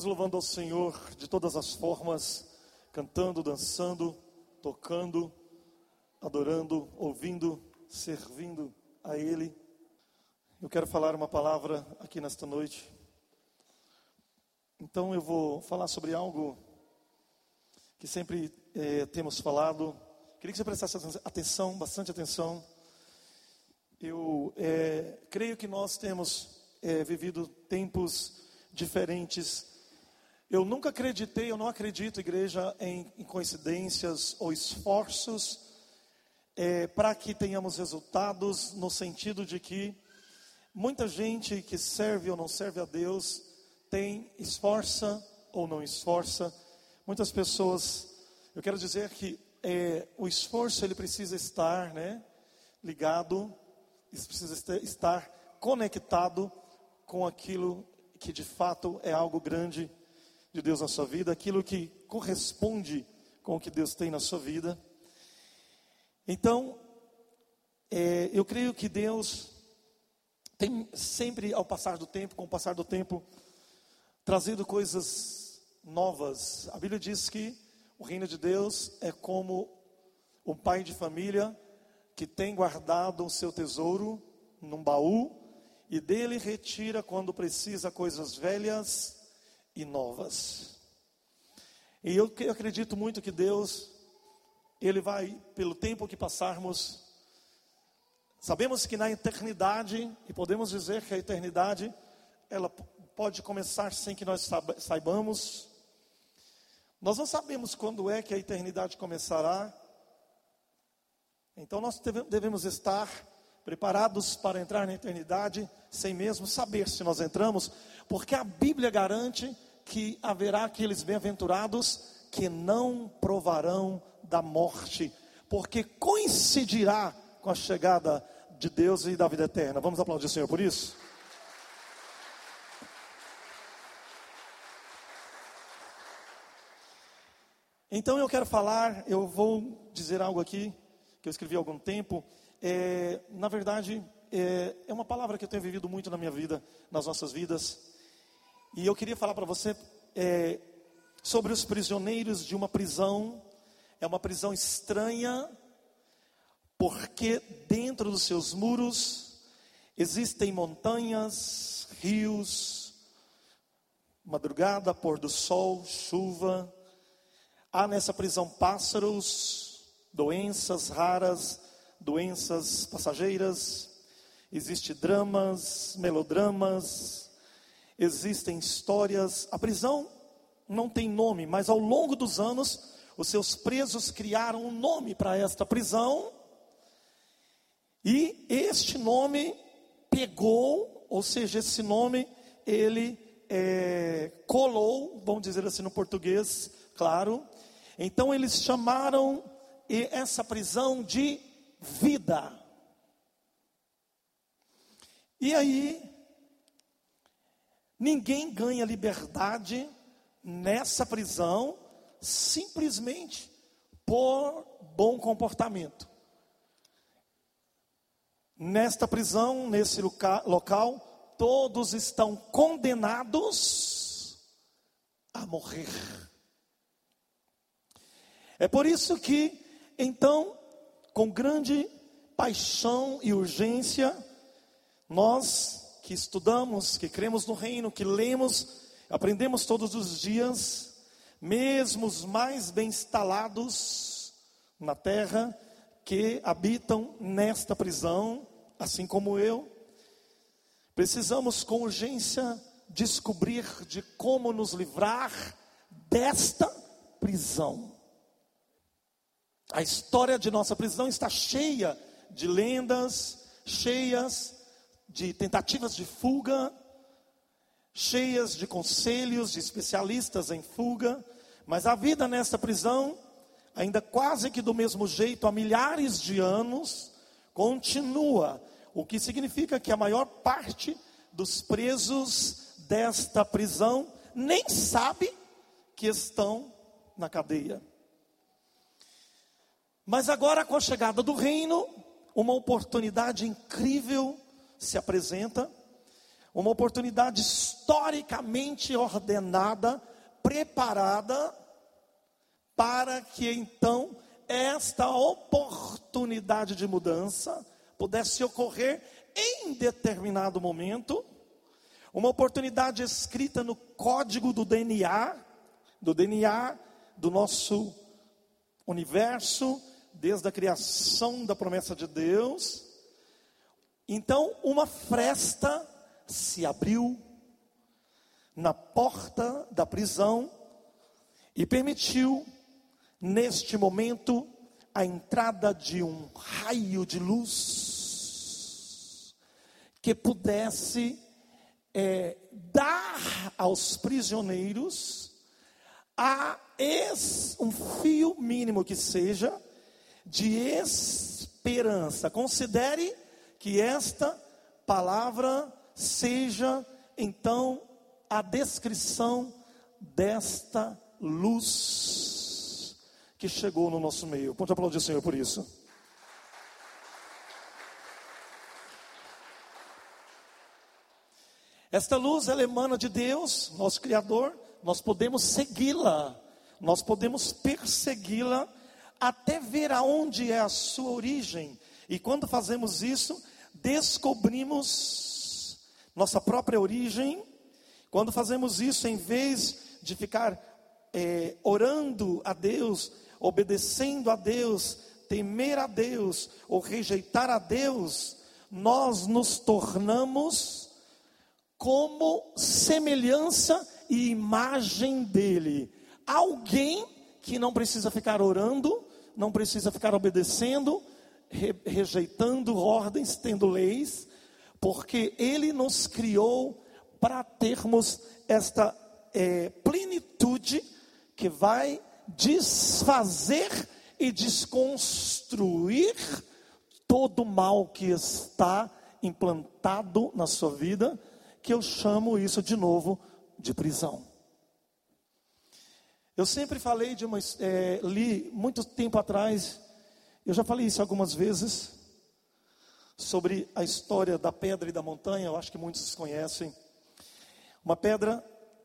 Vamos louvando ao Senhor de todas as formas, cantando, dançando, tocando, adorando, ouvindo, servindo a Ele. Eu quero falar uma palavra aqui nesta noite. Então eu vou falar sobre algo que sempre é, temos falado. Queria que você prestasse atenção, bastante atenção. Eu é, creio que nós temos é, vivido tempos diferentes eu nunca acreditei, eu não acredito, igreja, em, em coincidências ou esforços é, para que tenhamos resultados, no sentido de que muita gente que serve ou não serve a Deus tem, esforça ou não esforça. Muitas pessoas, eu quero dizer que é, o esforço ele precisa estar né, ligado, precisa estar conectado com aquilo que de fato é algo grande de Deus na sua vida, aquilo que corresponde com o que Deus tem na sua vida. Então, é, eu creio que Deus tem sempre, ao passar do tempo, com o passar do tempo, trazido coisas novas. A Bíblia diz que o reino de Deus é como um pai de família que tem guardado o seu tesouro num baú e dele retira quando precisa coisas velhas e novas. E eu, eu acredito muito que Deus, Ele vai, pelo tempo que passarmos, sabemos que na eternidade, e podemos dizer que a eternidade, ela pode começar sem que nós saibamos. Nós não sabemos quando é que a eternidade começará. Então nós devemos estar preparados para entrar na eternidade, sem mesmo saber se nós entramos, porque a Bíblia garante que haverá aqueles bem-aventurados que não provarão da morte, porque coincidirá com a chegada de Deus e da vida eterna. Vamos aplaudir o Senhor por isso? Então eu quero falar, eu vou dizer algo aqui que eu escrevi há algum tempo. É, na verdade, é, é uma palavra que eu tenho vivido muito na minha vida, nas nossas vidas. E eu queria falar para você é, sobre os prisioneiros de uma prisão. É uma prisão estranha, porque dentro dos seus muros existem montanhas, rios, madrugada, pôr do sol, chuva. Há nessa prisão pássaros, doenças raras, doenças passageiras. Existem dramas, melodramas, existem histórias. A prisão não tem nome, mas ao longo dos anos, os seus presos criaram um nome para esta prisão. E este nome pegou, ou seja, esse nome ele é, colou, vamos dizer assim no português, claro. Então eles chamaram essa prisão de vida. E aí Ninguém ganha liberdade nessa prisão simplesmente por bom comportamento. Nesta prisão, nesse local, todos estão condenados a morrer. É por isso que, então, com grande paixão e urgência, nós que estudamos, que cremos no reino, que lemos, aprendemos todos os dias, mesmo os mais bem instalados na terra, que habitam nesta prisão, assim como eu, precisamos com urgência descobrir de como nos livrar desta prisão. A história de nossa prisão está cheia de lendas, cheias de tentativas de fuga, cheias de conselhos de especialistas em fuga, mas a vida nessa prisão, ainda quase que do mesmo jeito, há milhares de anos, continua, o que significa que a maior parte dos presos desta prisão nem sabe que estão na cadeia. Mas agora, com a chegada do reino, uma oportunidade incrível se apresenta, uma oportunidade historicamente ordenada, preparada, para que então esta oportunidade de mudança pudesse ocorrer em determinado momento, uma oportunidade escrita no código do DNA, do DNA do nosso universo, desde a criação da promessa de Deus. Então, uma fresta se abriu na porta da prisão e permitiu, neste momento, a entrada de um raio de luz que pudesse é, dar aos prisioneiros a es, um fio mínimo que seja de esperança. Considere que esta palavra seja então a descrição desta luz que chegou no nosso meio. Pode aplaudir o Senhor por isso. Esta luz ela emana de Deus, nosso Criador, nós podemos segui-la, nós podemos persegui-la até ver aonde é a sua origem. E quando fazemos isso, descobrimos nossa própria origem. Quando fazemos isso, em vez de ficar é, orando a Deus, obedecendo a Deus, temer a Deus ou rejeitar a Deus, nós nos tornamos como semelhança e imagem dele. Alguém que não precisa ficar orando, não precisa ficar obedecendo, rejeitando ordens, tendo leis, porque Ele nos criou para termos esta é, plenitude que vai desfazer e desconstruir todo o mal que está implantado na sua vida, que eu chamo isso de novo de prisão. Eu sempre falei de uma, é, li muito tempo atrás, eu já falei isso algumas vezes, sobre a história da pedra e da montanha, eu acho que muitos conhecem. Uma pedra,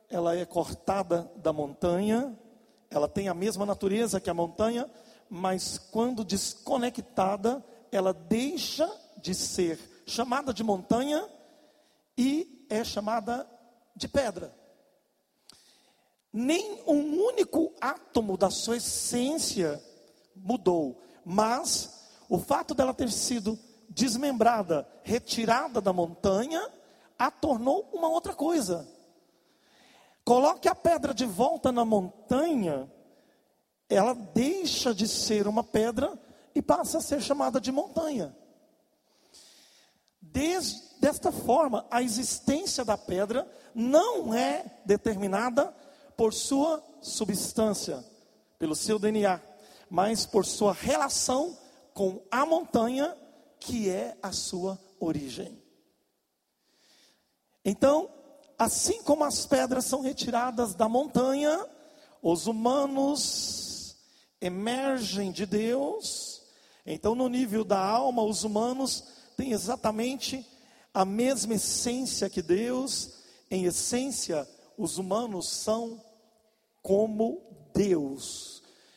ela é cortada da montanha, ela tem a mesma natureza que a montanha, mas quando desconectada, ela deixa de ser chamada de montanha e é chamada de pedra nem um único átomo da sua essência mudou, mas o fato dela ter sido desmembrada, retirada da montanha, a tornou uma outra coisa. Coloque a pedra de volta na montanha, ela deixa de ser uma pedra e passa a ser chamada de montanha. Des, desta forma, a existência da pedra não é determinada por sua substância, pelo seu DNA, mas por sua relação com a montanha que é a sua origem. Então, assim como as pedras são retiradas da montanha, os humanos emergem de Deus. Então, no nível da alma, os humanos têm exatamente a mesma essência que Deus. Em essência, os humanos são como Deus.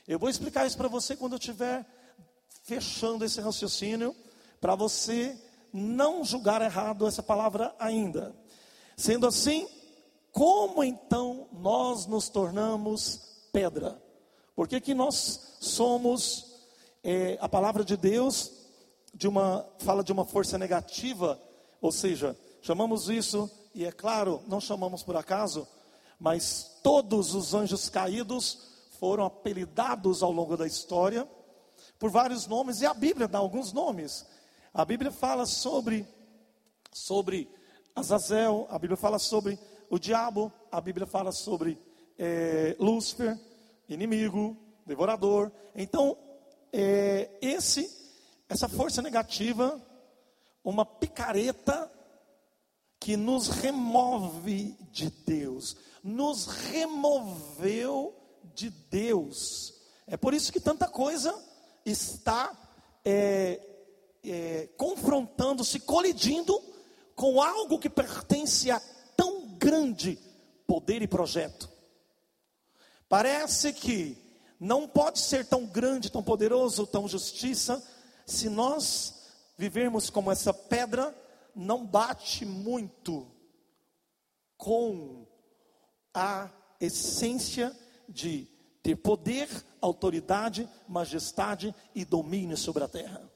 Eu vou explicar isso para você quando eu estiver fechando esse raciocínio, para você não julgar errado essa palavra ainda. Sendo assim, como então nós nos tornamos pedra? Por que, que nós somos, é, a palavra de Deus de uma, fala de uma força negativa, ou seja, chamamos isso, e é claro, não chamamos por acaso, mas todos os anjos caídos foram apelidados ao longo da história por vários nomes, e a Bíblia dá alguns nomes. A Bíblia fala sobre, sobre Azazel, a Bíblia fala sobre o diabo, a Bíblia fala sobre é, Lúcifer, inimigo, devorador. Então, é, esse, essa força negativa, uma picareta que nos remove de Deus, nos removeu de Deus. É por isso que tanta coisa está é, é, confrontando, se colidindo com algo que pertence a tão grande poder e projeto. Parece que não pode ser tão grande, tão poderoso, tão justiça, se nós vivermos como essa pedra, não bate muito com a essência de ter poder, autoridade, majestade e domínio sobre a terra.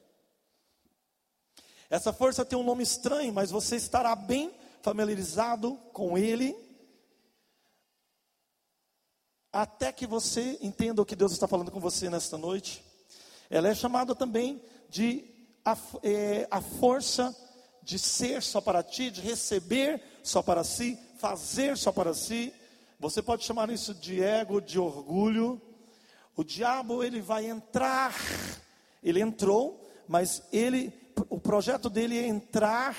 Essa força tem um nome estranho, mas você estará bem familiarizado com ele, até que você entenda o que Deus está falando com você nesta noite. Ela é chamada também de a, é, a força de ser só para ti, de receber só para si, fazer só para si. Você pode chamar isso de ego, de orgulho. O diabo ele vai entrar, ele entrou, mas ele o projeto dele é entrar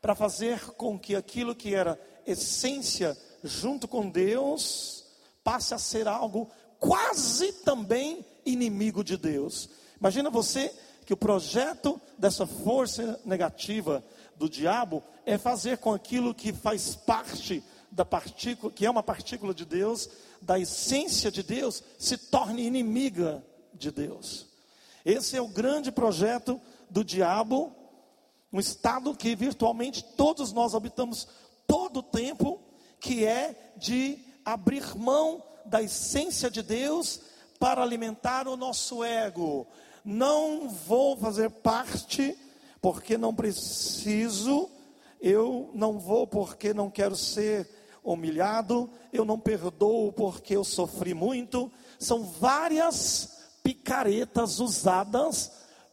para fazer com que aquilo que era essência junto com Deus passe a ser algo quase também inimigo de Deus. Imagina você que o projeto dessa força negativa do diabo é fazer com aquilo que faz parte da partícula, que é uma partícula de Deus, da essência de Deus, se torne inimiga de Deus. Esse é o grande projeto do diabo, um estado que virtualmente todos nós habitamos todo o tempo, que é de abrir mão da essência de Deus para alimentar o nosso ego. Não vou fazer parte porque não preciso, eu não vou porque não quero ser humilhado, eu não perdoo porque eu sofri muito. São várias picaretas usadas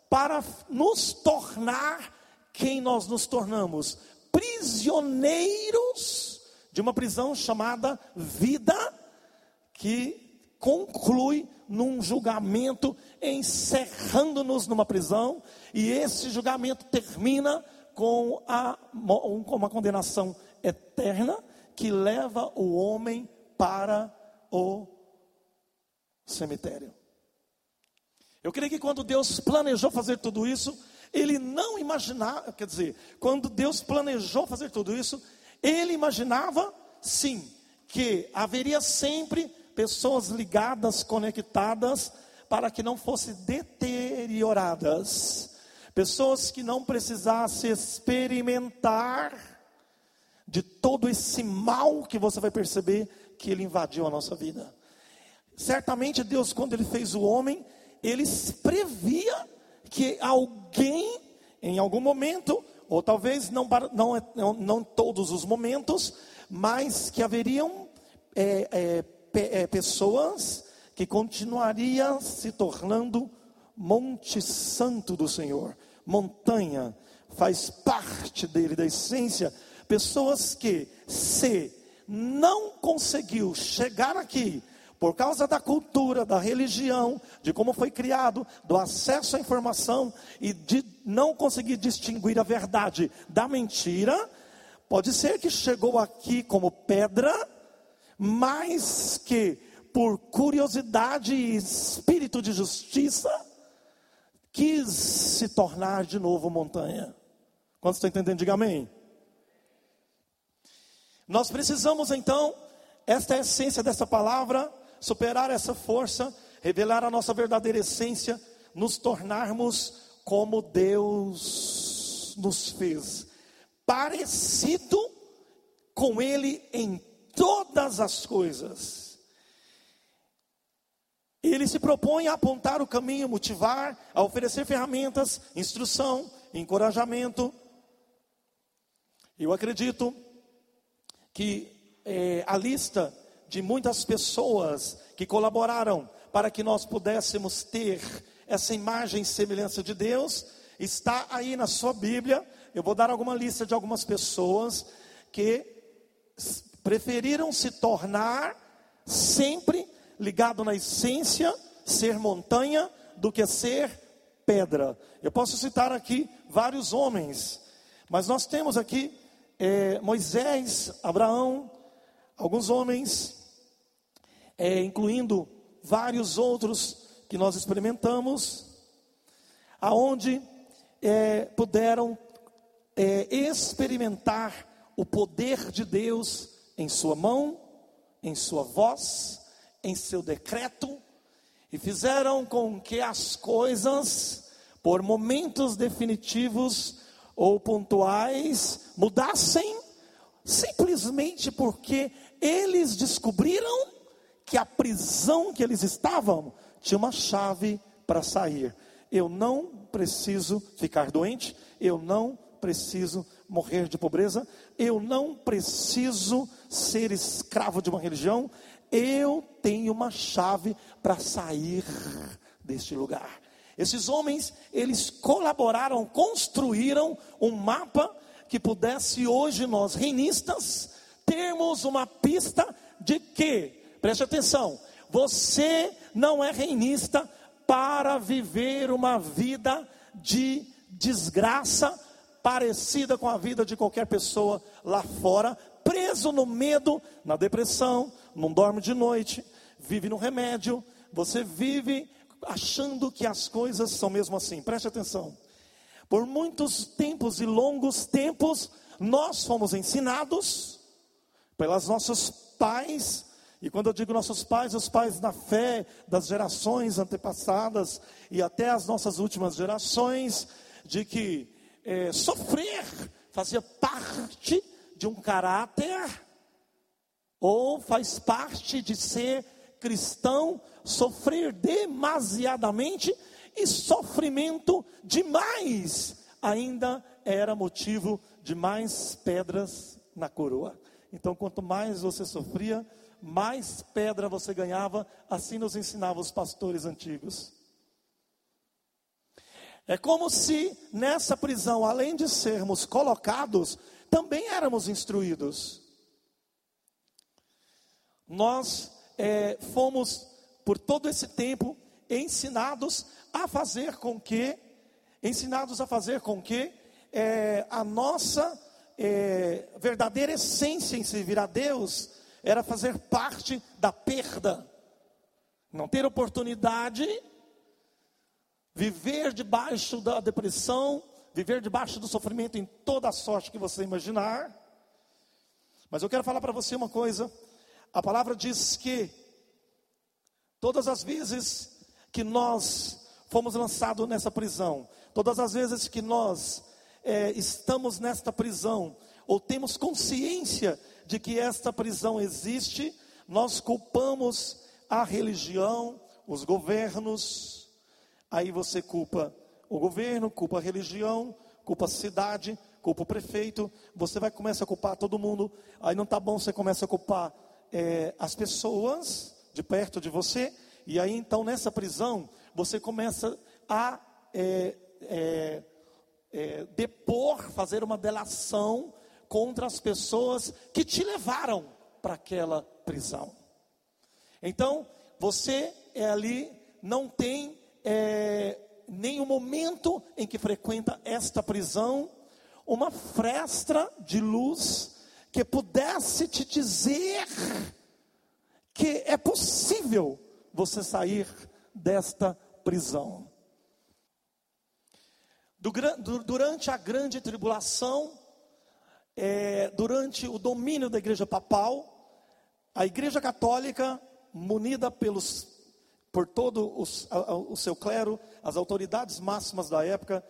para nos tornar quem nós nos tornamos. Prisioneiros de uma prisão chamada vida, que conclui num julgamento, encerrando-nos numa prisão, e esse julgamento termina com, a, com uma condenação eterna que leva o homem para o cemitério. Eu creio que quando Deus planejou fazer tudo isso, Ele não imaginava, quer dizer, quando Deus planejou fazer tudo isso, Ele imaginava, sim, que haveria sempre pessoas ligadas, conectadas, para que não fossem deterioradas, pessoas que não precisassem experimentar de todo esse mal que você vai perceber que ele invadiu a nossa vida. Certamente Deus, quando ele fez o homem, ele previa que alguém, em algum momento, ou talvez não, não, não, não todos os momentos, mas que haveriam é, é, é, pessoas que continuariam se tornando Monte Santo do Senhor, montanha, faz parte dele, da essência, pessoas que se não conseguiu chegar aqui por causa da cultura, da religião, de como foi criado, do acesso à informação e de não conseguir distinguir a verdade da mentira, pode ser que chegou aqui como pedra, mas que por curiosidade e espírito de justiça quis se tornar de novo montanha. Quando estão entendendo, diga amém. Nós precisamos então, esta é a essência dessa palavra, superar essa força, revelar a nossa verdadeira essência, nos tornarmos como Deus nos fez, parecido com Ele em todas as coisas. Ele se propõe a apontar o caminho, motivar, a oferecer ferramentas, instrução, encorajamento. Eu acredito que é, a lista de muitas pessoas que colaboraram para que nós pudéssemos ter essa imagem e semelhança de Deus, está aí na sua Bíblia. Eu vou dar alguma lista de algumas pessoas que preferiram se tornar sempre ligado na essência, ser montanha, do que ser pedra. Eu posso citar aqui vários homens, mas nós temos aqui é, Moisés, Abraão, alguns homens é, incluindo vários outros que nós experimentamos, aonde é, puderam é, experimentar o poder de Deus em sua mão, em sua voz, em seu decreto, e fizeram com que as coisas, por momentos definitivos ou pontuais, mudassem, simplesmente porque eles descobriram que a prisão que eles estavam tinha uma chave para sair. Eu não preciso ficar doente, eu não preciso morrer de pobreza, eu não preciso ser escravo de uma religião, eu tenho uma chave para sair deste lugar. Esses homens, eles colaboraram, construíram um mapa que pudesse hoje nós, reinistas, termos uma pista de que, preste atenção, você não é reinista para viver uma vida de desgraça parecida com a vida de qualquer pessoa lá fora, preso no medo, na depressão, não dorme de noite, vive no remédio, você vive achando que as coisas são mesmo assim. Preste atenção. Por muitos tempos e longos tempos, nós fomos ensinados pelas nossos pais, e quando eu digo nossos pais, os pais da fé das gerações antepassadas e até as nossas últimas gerações, de que é, sofrer fazia parte de um caráter, ou faz parte de ser cristão, sofrer demasiadamente e sofrimento demais ainda era motivo de mais pedras na coroa. Então, quanto mais você sofria, mais pedra você ganhava, assim nos ensinavam os pastores antigos. É como se nessa prisão, além de sermos colocados, também éramos instruídos. Nós é, fomos, por todo esse tempo, ensinados a fazer com que, ensinados a fazer com que é, a nossa é, verdadeira essência em servir a Deus era fazer parte da perda, não ter oportunidade, viver debaixo da depressão, viver debaixo do sofrimento em toda a sorte que você imaginar. Mas eu quero falar para você uma coisa: a palavra diz que todas as vezes que nós fomos lançados nessa prisão, todas as vezes que nós é, estamos nesta prisão, ou temos consciência de que esta prisão existe, nós culpamos a religião, os governos. Aí você culpa o governo, culpa a religião, culpa a cidade, culpa o prefeito. Você vai começar a culpar todo mundo. Aí não está bom, você começa a culpar é, as pessoas de perto de você. E aí então nessa prisão você começa a é, é, é depor, fazer uma delação contra as pessoas que te levaram para aquela prisão. Então, você é ali, não tem é, nenhum momento em que frequenta esta prisão, uma fresta de luz que pudesse te dizer que é possível você sair desta prisão. Durante a grande tribulação, é, durante o domínio da igreja papal, a igreja católica, munida pelos, por todo os, o seu clero, as autoridades máximas da época,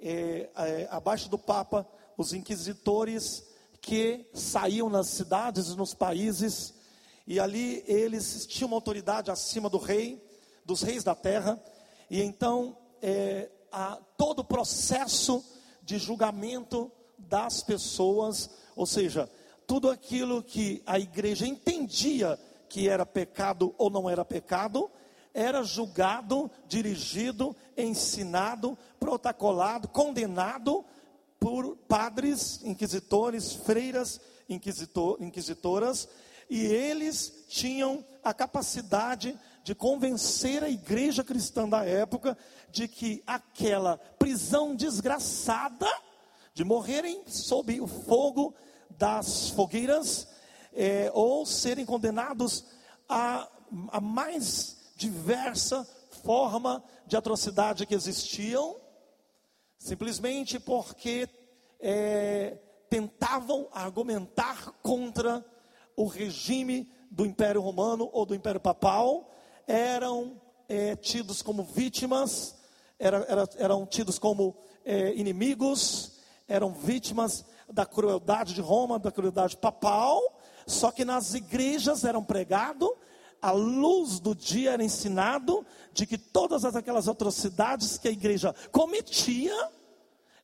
é, é, abaixo do Papa, os inquisitores que saíam nas cidades e nos países, e ali eles tinham uma autoridade acima do rei, dos reis da terra, e então é, a, todo o processo de julgamento das pessoas, ou seja, tudo aquilo que a igreja entendia que era pecado ou não era pecado, era julgado, dirigido, ensinado, protocolado, condenado por padres, inquisitores, freiras, inquisitor, inquisitoras, e eles tinham a capacidade de convencer a igreja cristã da época de que aquela prisão desgraçada de morrerem sob o fogo das fogueiras, é, ou serem condenados a, a mais diversa forma de atrocidade que existiam, simplesmente porque é, tentavam argumentar contra o regime do Império Romano ou do Império Papal, eram é, tidos como vítimas, era, era, eram tidos como é, inimigos, eram vítimas da crueldade de Roma, da crueldade papal, só que nas igrejas eram pregado, a luz do dia era ensinado de que todas aquelas atrocidades que a igreja cometia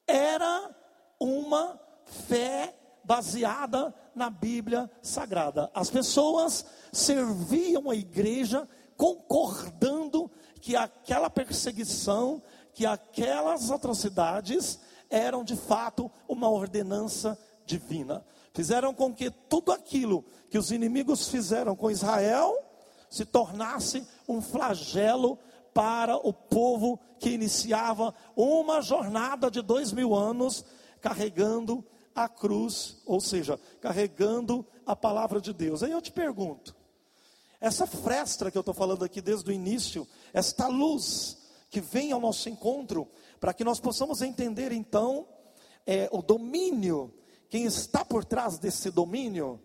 era uma fé baseada na Bíblia Sagrada. As pessoas serviam a igreja concordando que aquela perseguição, que aquelas atrocidades eram de fato uma ordenança divina. Fizeram com que tudo aquilo que os inimigos fizeram com Israel se tornasse um flagelo para o povo que iniciava uma jornada de dois mil anos carregando a cruz, ou seja, carregando a palavra de Deus. Aí eu te pergunto: essa fresta que eu estou falando aqui desde o início, esta luz que vem ao nosso encontro, para que nós possamos entender então é, o domínio, quem está por trás desse domínio,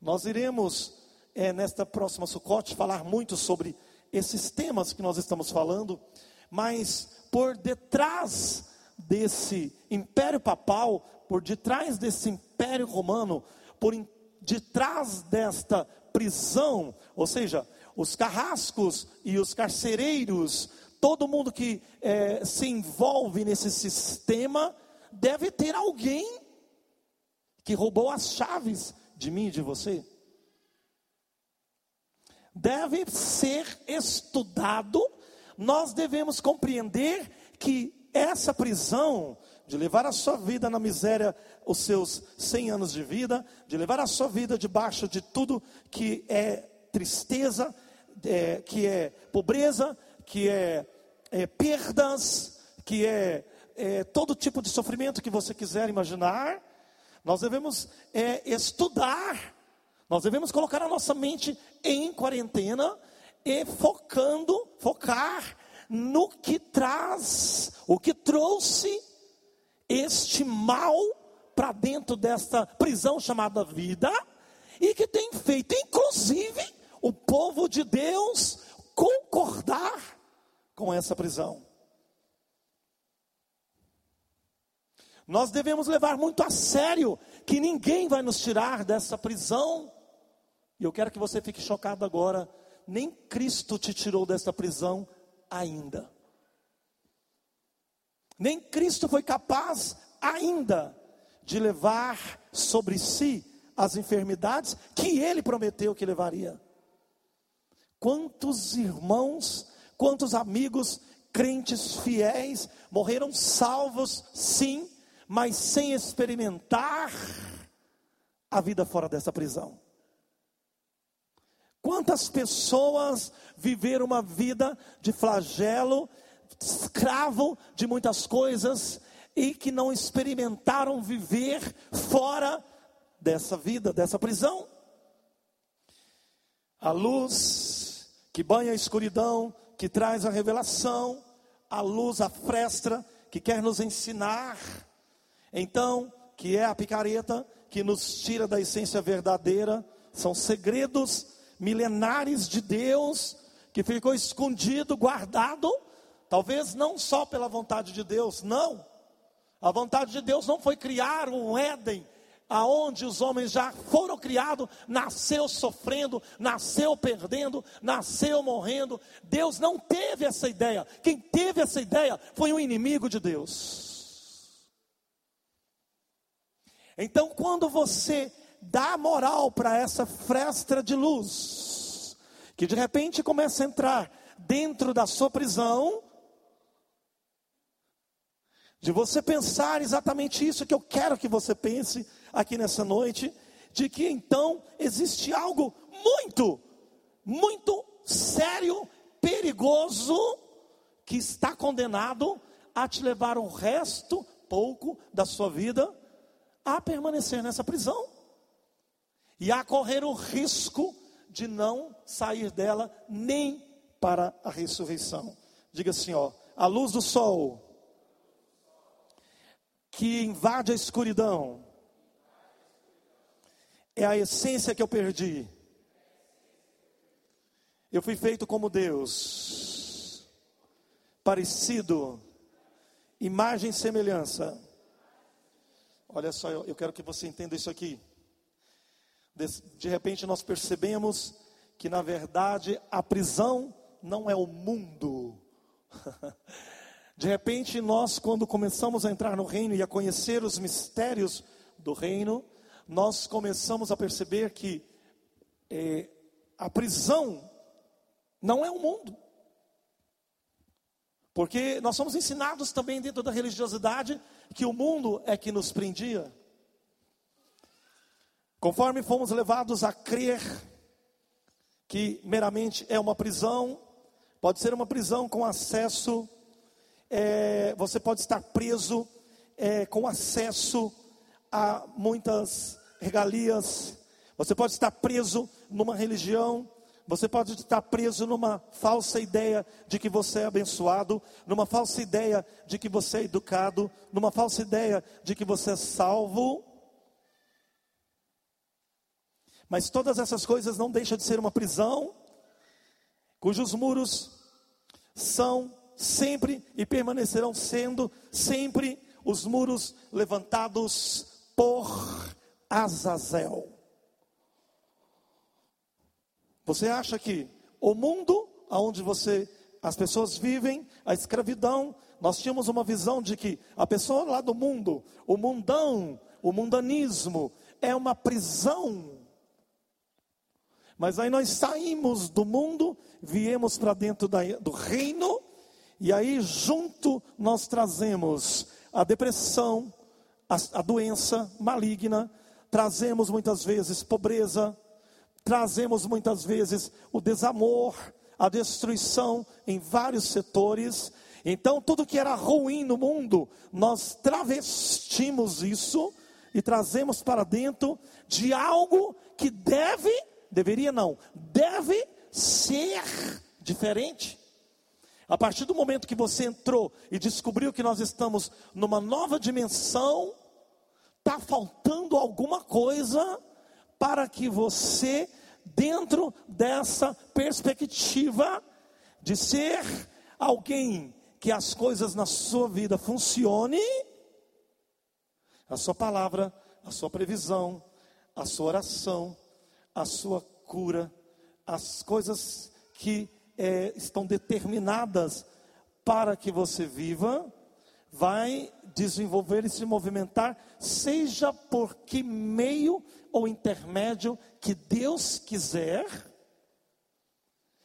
nós iremos é, nesta próxima Sucote falar muito sobre esses temas que nós estamos falando, mas por detrás desse império papal, por detrás desse império romano, por detrás desta prisão, ou seja, os carrascos e os carcereiros, todo mundo que é, se envolve nesse sistema, deve ter alguém que roubou as chaves de mim e de você. Deve ser estudado, nós devemos compreender que essa prisão, de levar a sua vida na miséria, os seus 100 anos de vida, de levar a sua vida debaixo de tudo que é tristeza, é, que é pobreza, que é, é perdas, que é, é, todo tipo de sofrimento que você quiser imaginar, nós devemos é, estudar, nós devemos colocar a nossa mente em quarentena e focando, focar no que traz, o que trouxe este mal para dentro desta prisão chamada vida e que tem feito, inclusive, o povo de Deus concordar com essa prisão. Nós devemos levar muito a sério que ninguém vai nos tirar dessa prisão. E eu quero que você fique chocado agora. Nem Cristo te tirou dessa prisão ainda. Nem Cristo foi capaz ainda de levar sobre si as enfermidades que ele prometeu que levaria. Quantos irmãos, quantos amigos, crentes fiéis morreram salvos, sim, mas sem experimentar a vida fora dessa prisão. Quantas pessoas viveram uma vida de flagelo, escravo de muitas coisas e que não experimentaram viver fora dessa vida, dessa prisão? A luz que banha a escuridão, que traz a revelação, a luz, a fresta que quer nos ensinar, então, que é a picareta que nos tira da essência verdadeira, são segredos milenares de Deus que ficou escondido, guardado, talvez não só pela vontade de Deus, não. A vontade de Deus não foi criar um Éden aonde os homens já foram criados, nasceu sofrendo, nasceu perdendo, nasceu morrendo. Deus não teve essa ideia. Quem teve essa ideia foi um inimigo de Deus. Então, quando você dá moral para essa fresta de luz, que de repente começa a entrar dentro da sua prisão, de você pensar exatamente isso que eu quero que você pense aqui nessa noite, de que então existe algo muito, muito sério, perigoso, que está condenado a te levar o resto pouco da sua vida a permanecer nessa prisão e a correr o risco de não sair dela nem para a ressurreição. Diga assim, ó, a luz do sol que invade a escuridão é a essência que eu perdi. Eu fui feito como Deus, parecido, imagem e semelhança. Olha só, eu quero que você entenda isso aqui. De, repente nós percebemos que na verdade a prisão não é o mundo. De repente nós, quando começamos a entrar no reino e a conhecer os mistérios do reino, nós começamos a perceber que é, a prisão não é o mundo. Porque nós somos ensinados também dentro da religiosidade que o mundo é que nos prendia. Conforme fomos levados a crer que meramente é uma prisão, pode ser uma prisão com acesso, é, você pode estar preso é, com acesso a muitas regalias, você pode estar preso numa religião, você pode estar preso numa falsa ideia de que você é abençoado, numa falsa ideia de que você é educado, numa falsa ideia de que você é salvo. Mas todas essas coisas não deixam de ser uma prisão, cujos muros são sempre e permanecerão sendo sempre os muros levantados por Azazel. Você acha que o mundo onde você, as pessoas vivem, a escravidão, nós tínhamos uma visão de que a pessoa lá do mundo, o mundão, o mundanismo, é uma prisão. Mas aí nós saímos do mundo, viemos para dentro da, do reino, e aí junto nós trazemos a depressão, a, a doença maligna, trazemos muitas vezes pobreza, trazemos muitas vezes o desamor, a destruição em vários setores. Então, tudo que era ruim no mundo, nós travestimos isso e trazemos para dentro de algo que deve, deveria não, deve ser diferente. A partir do momento que você entrou e descobriu que nós estamos numa nova dimensão, está faltando alguma coisa para que você, dentro dessa perspectiva de ser alguém que as coisas na sua vida funcione, a sua palavra, a sua previsão, a sua oração, a sua cura, as coisas que é, estão determinadas para que você viva, vai desenvolver e se movimentar, seja por que meio ou intermédio que Deus quiser,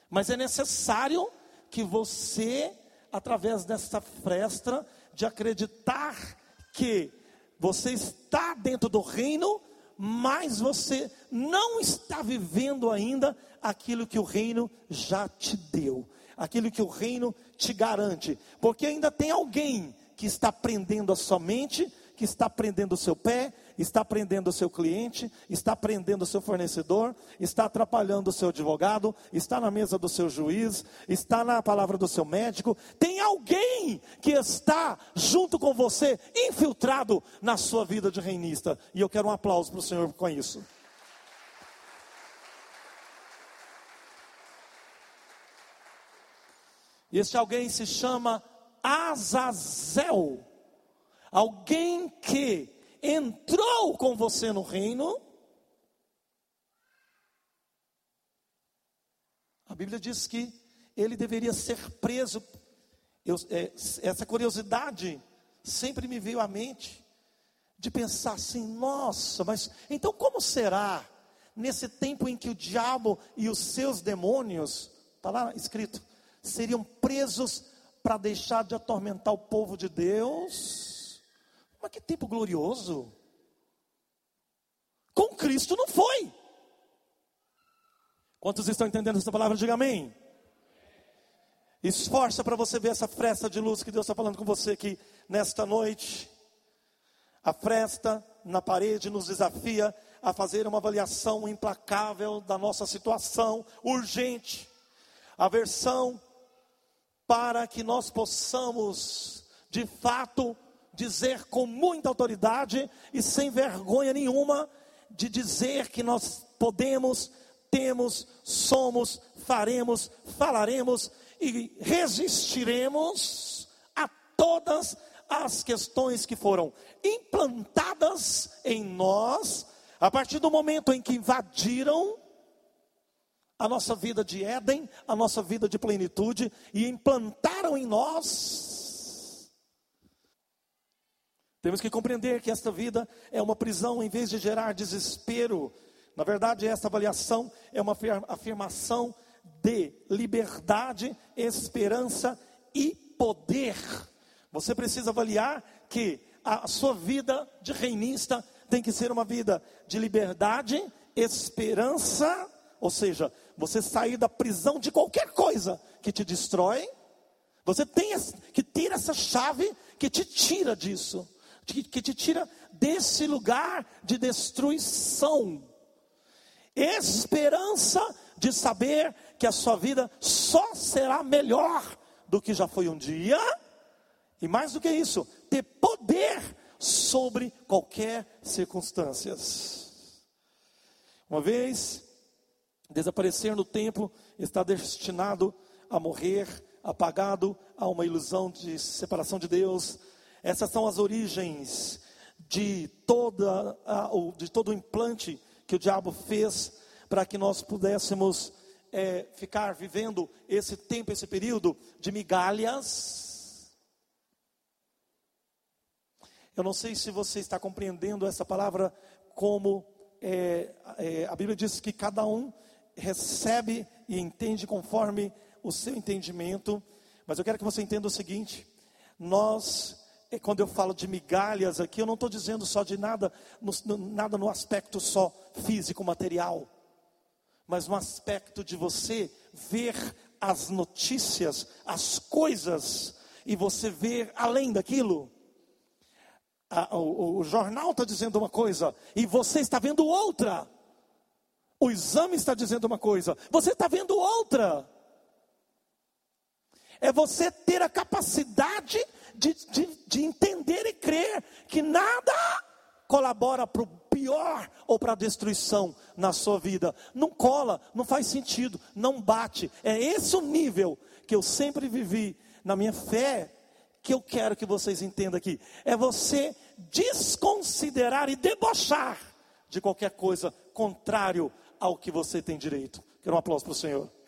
mas é necessário que você, através dessa fresta, de acreditar que você está dentro do reino, mas você não está vivendo ainda aquilo que o reino já te deu, aquilo que o reino te garante, porque ainda tem alguém que está prendendo a sua mente, que está prendendo o seu pé, está prendendo o seu cliente, está prendendo o seu fornecedor, está atrapalhando o seu advogado, está na mesa do seu juiz, está na palavra do seu médico. Tem alguém que está junto com você, infiltrado na sua vida de reinista. E eu quero um aplauso para o Senhor com isso. E este alguém se chama Azazel, alguém que entrou com você no reino. A Bíblia diz que ele deveria ser preso. Eu, é, essa curiosidade sempre me veio à mente de pensar assim: nossa, mas então como será nesse tempo em que o diabo e os seus demônios, está lá escrito, seriam presos para deixar de atormentar o povo de Deus. Mas que tempo glorioso! Com Cristo não foi. Quantos estão entendendo essa palavra? Diga amém. Esforça para você ver essa fresta de luz que Deus está falando com você aqui nesta noite. A fresta na parede nos desafia a fazer uma avaliação implacável da nossa situação urgente. A versão para que nós possamos, de fato, dizer com muita autoridade e sem vergonha nenhuma de dizer que nós podemos, temos, somos, faremos, falaremos e resistiremos a todas as questões que foram implantadas em nós a partir do momento em que invadiram a nossa vida de Éden, a nossa vida de plenitude e implantaram em nós. Temos que compreender que esta vida é uma prisão em vez de gerar desespero. Na verdade, essa avaliação é uma afirmação de liberdade, esperança e poder. Você precisa avaliar que a sua vida de reinista tem que ser uma vida de liberdade, esperança, ou seja, você sair da prisão de qualquer coisa que te destrói. Você tem que ter essa chave que te tira disso, que, te tira desse lugar de destruição. Esperança de saber que a sua vida só será melhor do que já foi um dia, e mais do que isso, ter poder sobre qualquer circunstâncias. Uma vez desaparecer no tempo, está destinado a morrer, apagado a uma ilusão de separação de Deus. Essas são as origens de toda de todo o implante que o diabo fez para que nós pudéssemos é, ficar vivendo esse tempo, esse período de migalhas. Eu não sei se você está compreendendo essa palavra como é, é, a Bíblia diz que cada um recebe e entende conforme o seu entendimento. Mas eu quero que você entenda o seguinte: nós, é, quando eu falo de migalhas aqui, eu não estou dizendo só de nada no, nada no aspecto só físico, material, mas no aspecto de você ver as notícias, as coisas, e você ver além daquilo. o, o, o jornal está dizendo uma coisa e você está vendo outra. O exame está dizendo uma coisa, você está vendo outra. É você ter a capacidade de, de, de entender e crer que nada colabora para o pior ou para a destruição na sua vida. Não cola, não faz sentido, não bate. É esse o nível que eu sempre vivi na minha fé que eu quero que vocês entendam aqui. É você desconsiderar e debochar de qualquer coisa contrário ao que você tem direito. Quero um aplauso para o Senhor.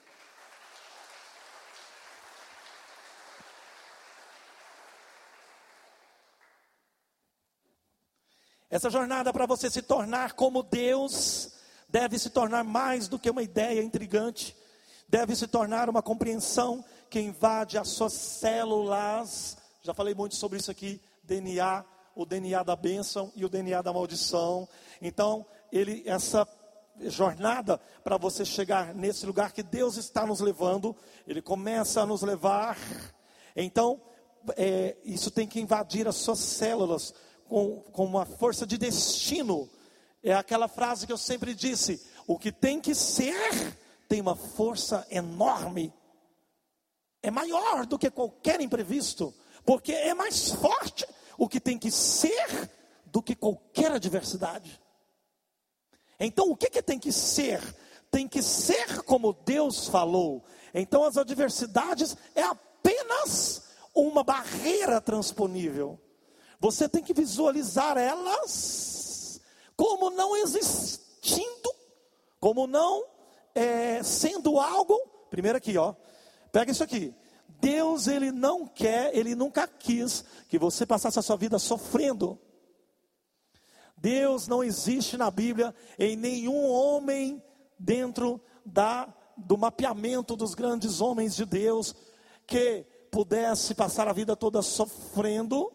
Essa jornada para você se tornar como Deus deve se tornar mais do que uma ideia intrigante, deve se tornar uma compreensão que invade as suas células. Já falei muito sobre isso aqui, DNA, o DNA da bênção e o DNA da maldição. Então, ele essa jornada para você chegar nesse lugar que Deus está nos levando, Ele começa a nos levar. Então, é, isso tem que invadir as suas células com, com uma força de destino. É aquela frase que eu sempre disse: o que tem que ser tem uma força enorme, é maior do que qualquer imprevisto, porque é mais forte o que tem que ser do que qualquer adversidade. Então o que, que tem que ser? Tem que ser como Deus falou. Então as adversidades é apenas uma barreira transponível. Você tem que visualizar elas como não existindo, como não é, sendo algo. Primeiro aqui, ó. Pega isso aqui. Deus ele não quer, ele nunca quis que você passasse a sua vida sofrendo. Deus não existe na Bíblia em nenhum homem dentro da, do mapeamento dos grandes homens de Deus que pudesse passar a vida toda sofrendo,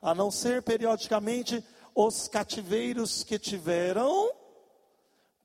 a não ser periodicamente os cativeiros que tiveram,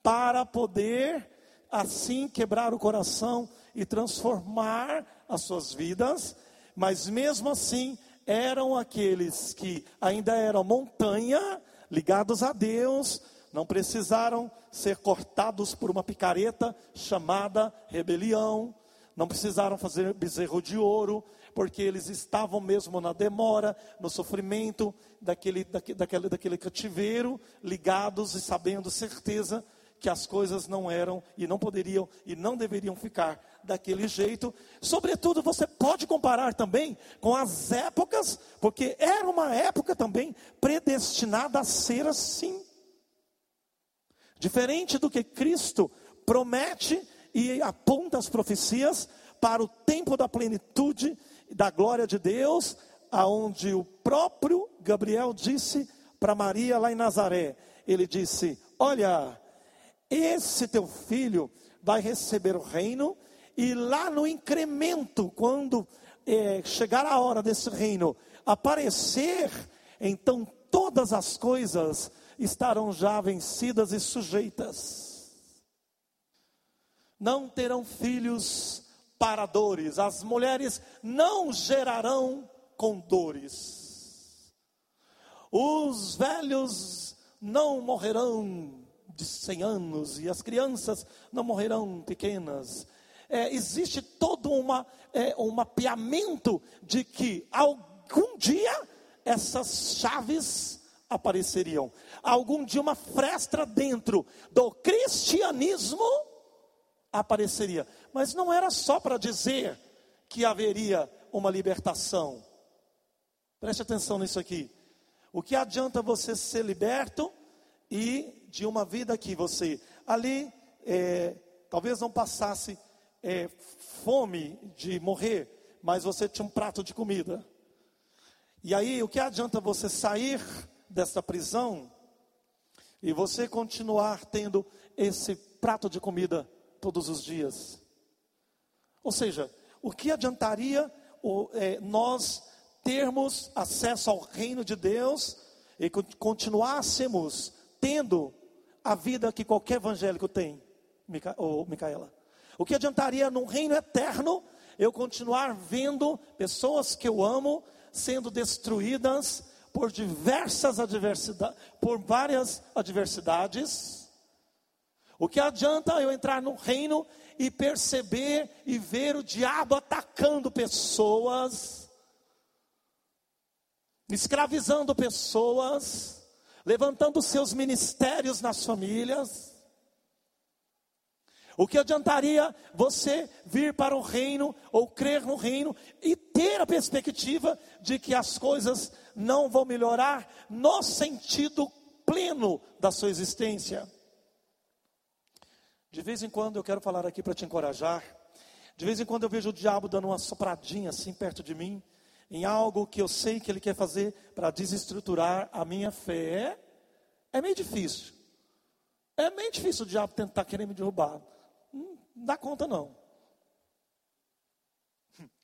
para poder assim quebrar o coração e transformar as suas vidas, mas mesmo assim eram aqueles que ainda eram montanha ligados a Deus, não precisaram ser cortados por uma picareta chamada rebelião, não precisaram fazer bezerro de ouro, porque eles estavam mesmo na demora, no sofrimento daquele, daquele, daquele cativeiro, ligados e sabendo certeza que as coisas não eram e não poderiam e não deveriam ficar daquele jeito. Sobretudo, você pode comparar também com as épocas, porque era uma época também predestinada a ser assim. Diferente do que Cristo promete e aponta as profecias para o tempo da plenitude da glória de Deus, aonde o próprio Gabriel disse para Maria lá em Nazaré, ele disse: "Olha, esse teu filho vai receber o reino e lá no incremento, quando é, chegar a hora desse reino aparecer, então todas as coisas estarão já vencidas e sujeitas. Não terão filhos para dores, as mulheres não gerarão com dores, os velhos não morrerão de 100 anos e as crianças não morrerão pequenas. É, existe todo uma, é, um mapeamento de que algum dia essas chaves apareceriam. Algum dia uma fresta dentro do cristianismo apareceria. Mas não era só para dizer que haveria uma libertação. Preste atenção nisso aqui. O que adianta você ser liberto e de uma vida que você ali é, talvez não passasse é, fome de morrer, mas você tinha um prato de comida. E aí, o que adianta você sair dessa prisão e você continuar tendo esse prato de comida todos os dias. Ou seja, o que adiantaria é, nós termos acesso ao reino de Deus e continuássemos tendo a vida que qualquer evangélico tem, Mica, ou Micaela? O que adiantaria num reino eterno eu continuar vendo pessoas que eu amo sendo destruídas por diversas adversidades, por várias adversidades? O que adianta eu entrar no reino e perceber e ver o diabo atacando pessoas, escravizando pessoas, levantando seus ministérios nas famílias? O que adiantaria você vir para o reino ou crer no reino e ter a perspectiva de que as coisas não vão melhorar no sentido pleno da sua existência? De vez em quando eu quero falar aqui para te encorajar. De vez em quando eu vejo o diabo dando uma sopradinha assim perto de mim, em algo que eu sei que ele quer fazer para desestruturar a minha fé. É meio difícil. É meio difícil o diabo tentar querer me derrubar. Não dá conta não.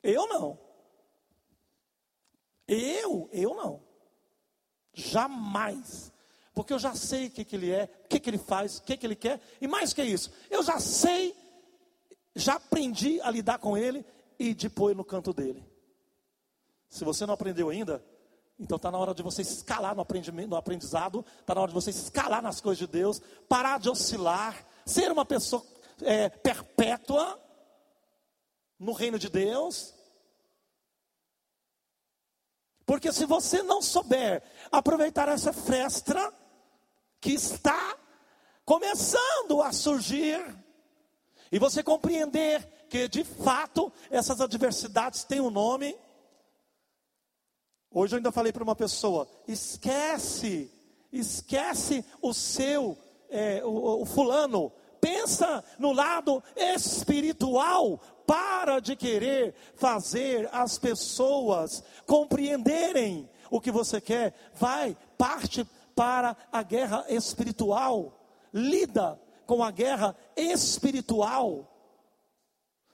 Eu não. Eu, eu não. Jamais porque eu já sei o que, que ele é, o que, que ele faz, o que, que ele quer, e mais que isso, eu já sei, já aprendi a lidar com ele e de pôr no canto dele. Se você não aprendeu ainda, então está na hora de você escalar no, no aprendizado, está na hora de você escalar nas coisas de Deus, parar de oscilar, ser uma pessoa é, perpétua no reino de Deus. Porque se você não souber aproveitar essa fresta, que está começando a surgir, e você compreender que de fato essas adversidades têm um nome. Hoje eu ainda falei para uma pessoa: esquece, esquece o seu, é, o, o fulano, pensa no lado espiritual, para de querer fazer as pessoas compreenderem o que você quer, vai, parte para a guerra espiritual. Lida com a guerra espiritual.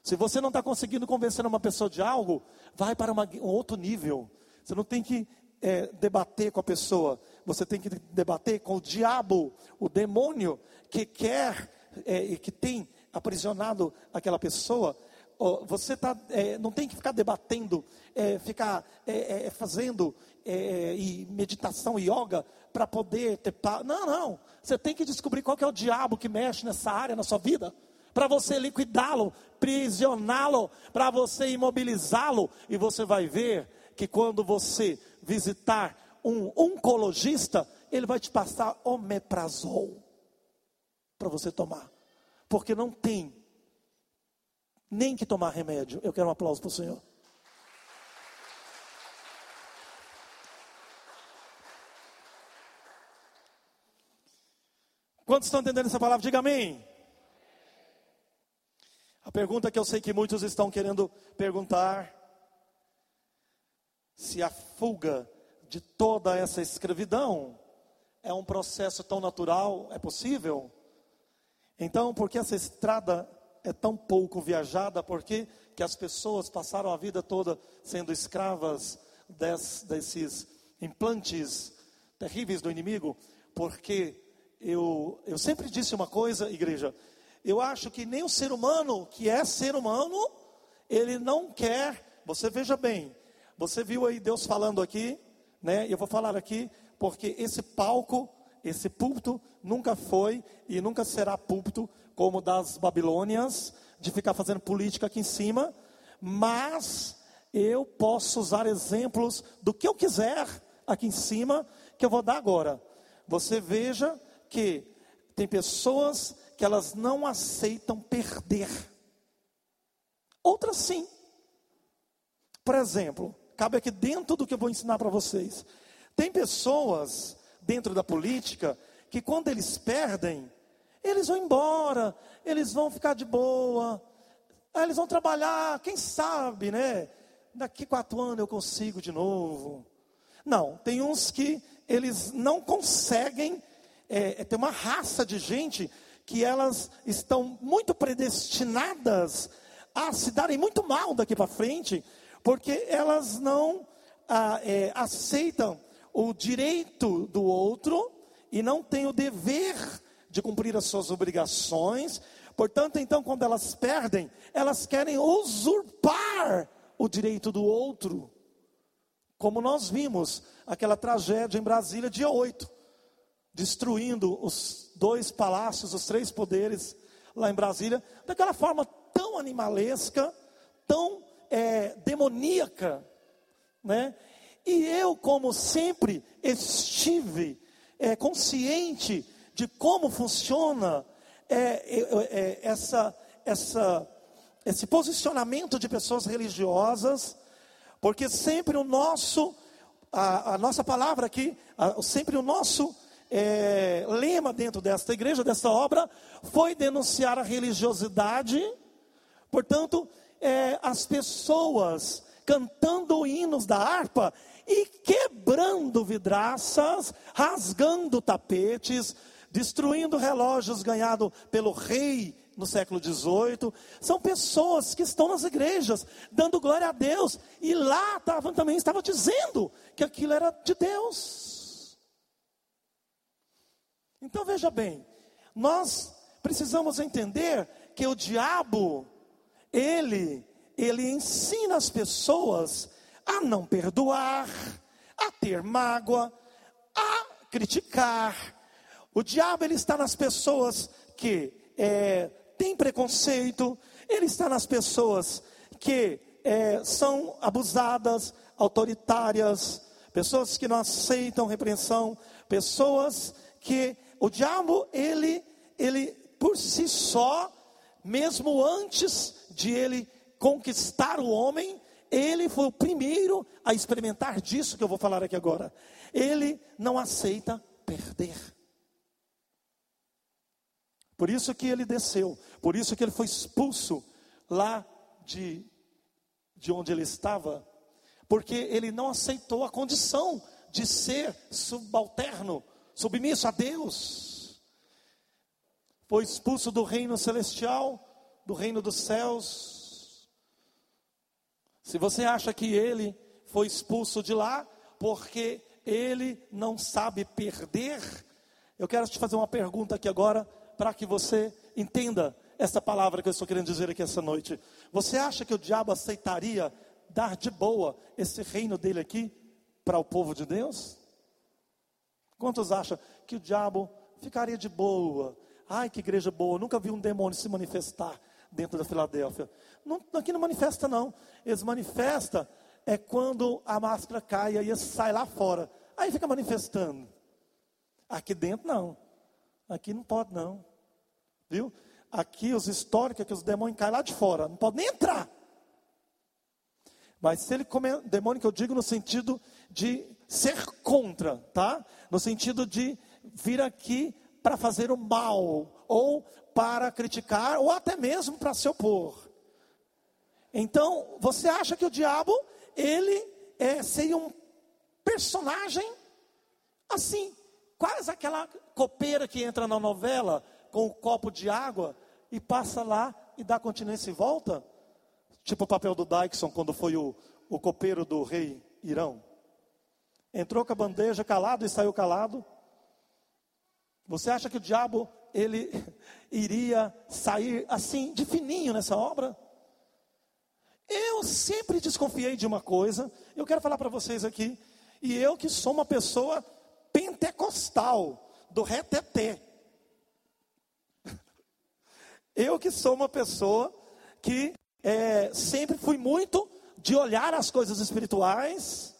Se você não está conseguindo convencer uma pessoa de algo, vai para uma, um outro nível. Você não tem que é, debater com a pessoa, você tem que debater com o diabo, o demônio que quer é, e que tem aprisionado aquela pessoa. Você tá, é, não tem que ficar debatendo, é, ficar é, é, fazendo e meditação, yoga, para poder ter paz. Não, não. Você tem que descobrir qual que é o diabo que mexe nessa área na sua vida, para você liquidá-lo, prisioná-lo, para você imobilizá-lo. E você vai ver que quando você visitar um oncologista, ele vai te passar omeprazol para você tomar. Porque não tem nem que tomar remédio. Eu quero um aplauso para o Senhor. Quantos estão entendendo essa palavra? Diga amém. A pergunta que eu sei que muitos estão querendo perguntar: se a fuga de toda essa escravidão é um processo tão natural, é possível? Então, por que essa estrada é tão pouco viajada? Por que, que as pessoas passaram a vida toda sendo escravas des, desses implantes terríveis do inimigo? Porque eu, eu sempre disse uma coisa, igreja. Eu acho que nem o ser humano, que é ser humano, ele não quer. Você veja bem, você viu aí Deus falando aqui, né? Eu vou falar aqui, porque esse palco, esse púlpito, nunca foi e nunca será púlpito como das Babilônias, de ficar fazendo política aqui em cima, mas eu posso usar exemplos do que eu quiser aqui em cima, que eu vou dar agora. Você veja que tem pessoas que elas não aceitam perder. Outras sim. Por exemplo, cabe aqui dentro do que eu vou ensinar para vocês. Tem pessoas dentro da política que quando eles perdem, eles vão embora, eles vão ficar de boa, eles vão trabalhar, quem sabe, né? Daqui quatro anos eu consigo de novo. Não, tem uns que eles não conseguem é, é, tem uma raça de gente que elas estão muito predestinadas a se darem muito mal daqui para frente, porque elas não ah, é, aceitam o direito do outro e não têm o dever de cumprir as suas obrigações. Portanto, então, quando elas perdem, elas querem usurpar o direito do outro. Como nós vimos aquela tragédia em Brasília, dia 8 destruindo os dois palácios, os três poderes lá em Brasília, daquela forma tão animalesca, tão é, demoníaca, né? E eu, como sempre, estive é, consciente de como funciona é, é, essa, essa, esse posicionamento de pessoas religiosas, porque sempre o nosso, a, a nossa palavra aqui, a, sempre o nosso é, lema dentro desta igreja, desta obra, foi denunciar a religiosidade. Portanto, é, as pessoas cantando hinos da harpa e quebrando vidraças, rasgando tapetes, destruindo relógios ganhados pelo rei no século XVIII. São pessoas que estão nas igrejas, dando glória a Deus, e lá tava, também estava dizendo que aquilo era de Deus. Então veja bem, nós precisamos entender que o diabo, ele, ele ensina as pessoas a não perdoar, a ter mágoa, a criticar. O diabo ele está nas pessoas que é, têm preconceito, ele está nas pessoas que é, são abusadas, autoritárias, pessoas que não aceitam repreensão, pessoas que o diabo, ele, ele por si só, mesmo antes de ele conquistar o homem, ele foi o primeiro a experimentar disso que eu vou falar aqui agora. Ele não aceita perder. Por isso que ele desceu, por isso que ele foi expulso lá de, de onde ele estava, porque ele não aceitou a condição de ser subalterno submisso a Deus, foi expulso do reino celestial, do reino dos céus. Se você acha que ele foi expulso de lá porque ele não sabe perder, eu quero te fazer uma pergunta aqui agora para que você entenda essa palavra que eu estou querendo dizer aqui essa noite. Você acha que o diabo aceitaria dar de boa esse reino dele aqui para o povo de Deus? Quantos acham que o diabo ficaria de boa, ai que igreja boa, nunca vi um demônio se manifestar dentro da Filadélfia. Não, aqui não manifesta não, eles manifestam é quando a máscara cai e sai lá fora, aí fica manifestando. Aqui dentro não, aqui não pode não, viu? Aqui os históricos que os demônios caem lá de fora, não pode nem entrar. Mas se ele come demônio que eu digo no sentido de ser contra, tá? No sentido de vir aqui para fazer o mal ou para criticar ou até mesmo para se opor. Então, você acha que o diabo ele é, seria um personagem assim, quase aquela copeira que entra na novela com o um copo de água e passa lá e dá continência e volta? Tipo o papel do Dyson quando foi o, o copeiro do rei Irão. Entrou com a bandeja calado e saiu calado. Você acha que o diabo ele iria sair assim de fininho nessa obra? Eu sempre desconfiei de uma coisa, eu quero falar para vocês aqui, e eu que sou uma pessoa pentecostal, do reteté. Eu que sou uma pessoa que é, sempre fui muito de olhar as coisas espirituais.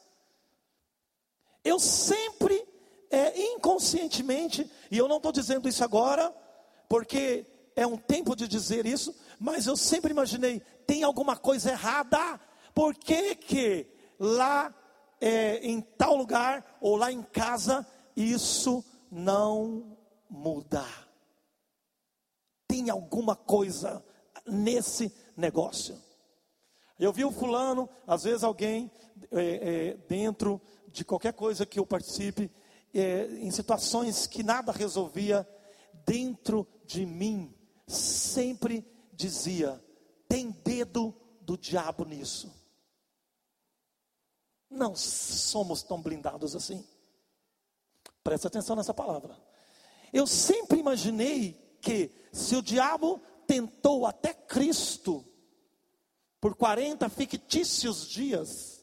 Eu sempre, é, inconscientemente, e eu não estou dizendo isso agora, porque é um tempo de dizer isso, mas eu sempre imaginei, tem alguma coisa errada, por que que lá é, em tal lugar, ou lá em casa, isso não muda? Tem alguma coisa nesse negócio. Eu vi o fulano, às vezes alguém é, é, dentro de qualquer coisa que eu participe, é, em situações que nada resolvia, dentro de mim, sempre dizia: tem dedo do diabo nisso. Não somos tão blindados assim. Presta atenção nessa palavra. Eu sempre imaginei que se o diabo tentou até Cristo por 40 fictícios dias,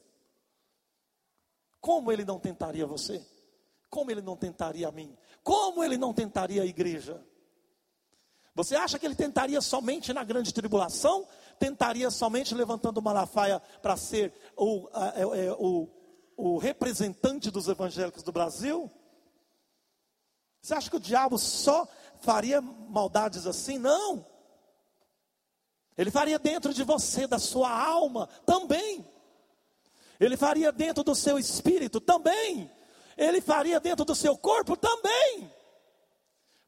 como ele não tentaria você? Como ele não tentaria a mim? Como ele não tentaria a igreja? Você acha que ele tentaria somente na grande tribulação? Tentaria somente levantando Malafaia para ser o, é, é, o, o representante dos evangélicos do Brasil? Você acha que o diabo só faria maldades assim? Não. Ele faria dentro de você, da sua alma, também. Ele faria dentro do seu espírito também. Ele faria dentro do seu corpo também.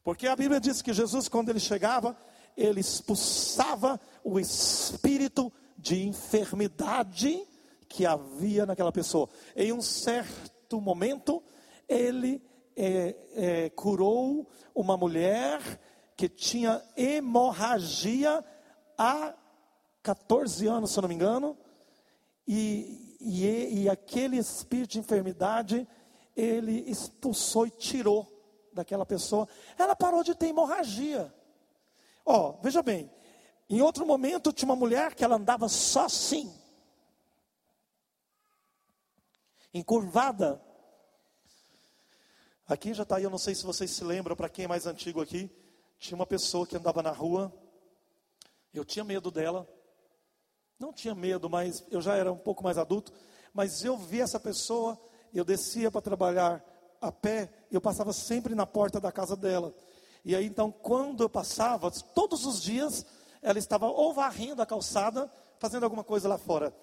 Porque a Bíblia diz que Jesus, quando ele chegava, ele expulsava o espírito de enfermidade que havia naquela pessoa. Em um certo momento, ele é, é, curou uma mulher que tinha hemorragia há 14 anos, se eu não me engano, e, e, e aquele espírito de enfermidade, ele expulsou e tirou daquela pessoa. Ela parou de ter hemorragia. Ó, oh, veja bem, em outro momento tinha uma mulher que ela andava só assim, encurvada. Aqui já está aí, eu não sei se vocês se lembram, para quem é mais antigo aqui, tinha uma pessoa que andava na rua, eu tinha medo dela. Não tinha medo, mas eu já era um pouco mais adulto. Mas eu vi essa pessoa, eu descia para trabalhar a pé, eu passava sempre na porta da casa dela. E aí então, quando eu passava, todos os dias, ela estava ou varrendo a calçada, fazendo alguma coisa lá fora.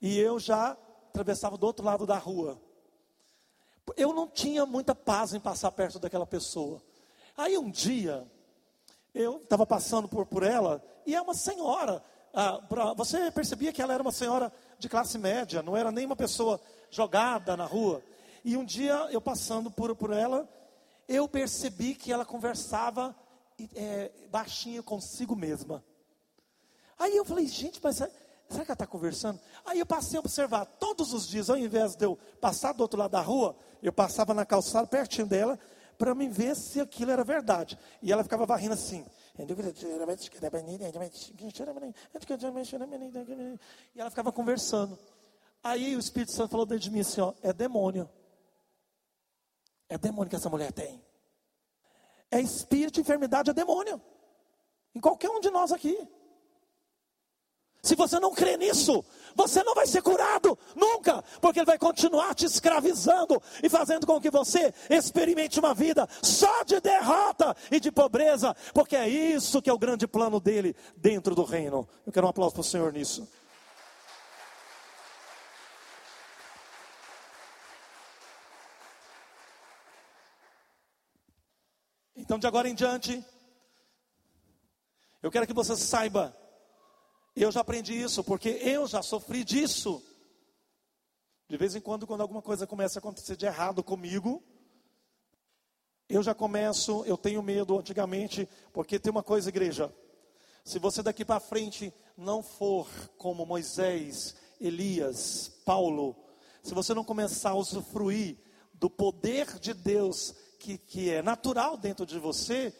E eu já atravessava do outro lado da rua. Eu não tinha muita paz em passar perto daquela pessoa. Aí um dia, eu estava passando por, por ela, e é uma senhora. Ah, pra, você percebia que ela era uma senhora de classe média, não era nem uma pessoa jogada na rua. E um dia, eu passando por, por ela, eu percebi que ela conversava é, baixinho consigo mesma. Aí eu falei, gente, mas será que ela está conversando? Aí eu passei a observar todos os dias, ao invés de eu passar do outro lado da rua, eu passava na calçada pertinho dela, para me ver se aquilo era verdade. E ela ficava varrendo assim. E ela ficava conversando. Aí o Espírito Santo falou dentro de mim assim: ó, é demônio. É demônio que essa mulher tem. é espírito, enfermidade, é demônio. Em qualquer um de nós aqui. Se você não crê nisso, você não vai ser curado nunca, porque ele vai continuar te escravizando e fazendo com que você experimente uma vida só de derrota e de pobreza, porque é isso que é o grande plano dele dentro do reino. Eu quero um aplauso para o Senhor nisso. Então, de agora em diante, eu quero que você saiba eu já aprendi isso, porque eu já sofri disso. De vez em quando, quando alguma coisa começa a acontecer de errado comigo, eu já começo, eu tenho medo antigamente, porque tem uma coisa, igreja. Se você daqui para frente não for como Moisés, Elias, Paulo, se você não começar a usufruir do poder de Deus que, que é natural dentro de você,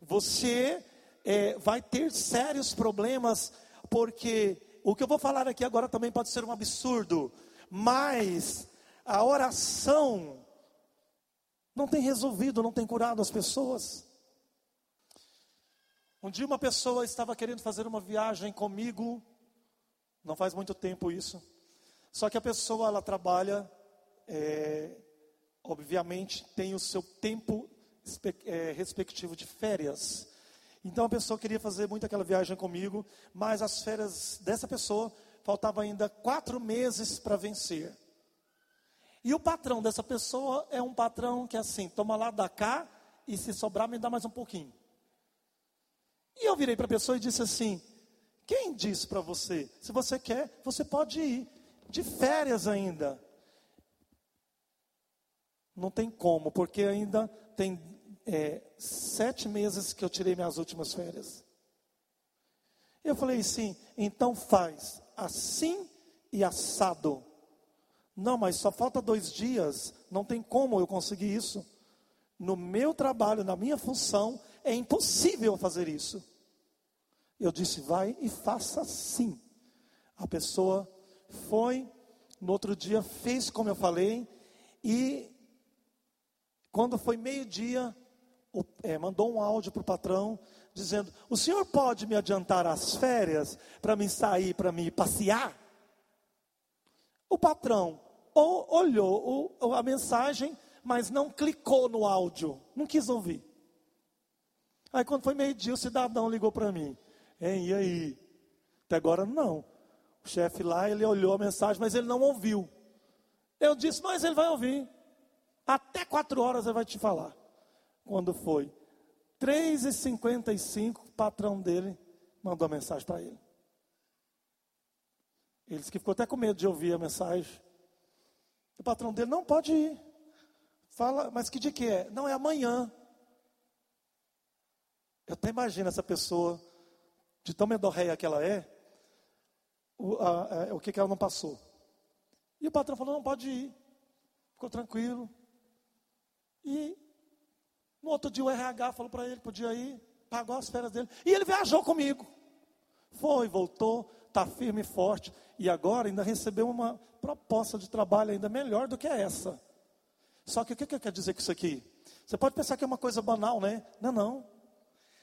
você é, vai ter sérios problemas porque o que eu vou falar aqui agora também pode ser um absurdo, mas a oração não tem resolvido, não tem curado as pessoas. Um dia uma pessoa estava querendo fazer uma viagem comigo, não faz muito tempo isso. Só que a pessoa ela trabalha, é, obviamente tem o seu tempo é, respectivo de férias. Então a pessoa queria fazer muito aquela viagem comigo, mas as férias dessa pessoa faltava ainda quatro meses para vencer. E o patrão dessa pessoa é um patrão que é assim, toma lá, dá cá, e se sobrar me dá mais um pouquinho. E eu virei para a pessoa e disse assim: quem disse para você? Se você quer, você pode ir de férias ainda. Não tem como, porque ainda tem é, sete meses que eu tirei minhas últimas férias. Eu falei assim, então faz assim e assado. Não, mas só falta dois dias, não tem como eu conseguir isso. No meu trabalho, na minha função, é impossível fazer isso. Eu disse, vai e faça assim. A pessoa foi, no outro dia fez como eu falei, e quando foi meio-dia, é, mandou um áudio para o patrão dizendo: O senhor pode me adiantar as férias para me sair, para me passear? O patrão ou olhou a mensagem, mas não clicou no áudio, não quis ouvir. Aí quando foi meio-dia, o cidadão ligou para mim. Hein, e aí? Até agora não. O chefe lá, ele olhou a mensagem, mas ele não ouviu. Eu disse, mas ele vai ouvir. Até quatro horas ele vai te falar. Quando foi 3h55, o patrão dele mandou a mensagem para ele. Ele disse que ficou até com medo de ouvir a mensagem. O patrão dele, não pode ir. Fala, mas que dia que é? Não, é amanhã. Eu até imagino essa pessoa, de tão medorreia que ela é, o, a, a, o que, que ela não passou. E o patrão falou, não pode ir. Ficou tranquilo. E no outro dia o RH falou para ele, podia ir, pagou as férias dele. E ele viajou comigo. Foi, voltou, está firme e forte. E agora ainda recebeu uma proposta de trabalho ainda melhor do que essa. Só que o que, que quer dizer com isso aqui? Você pode pensar que é uma coisa banal, né? Não, não.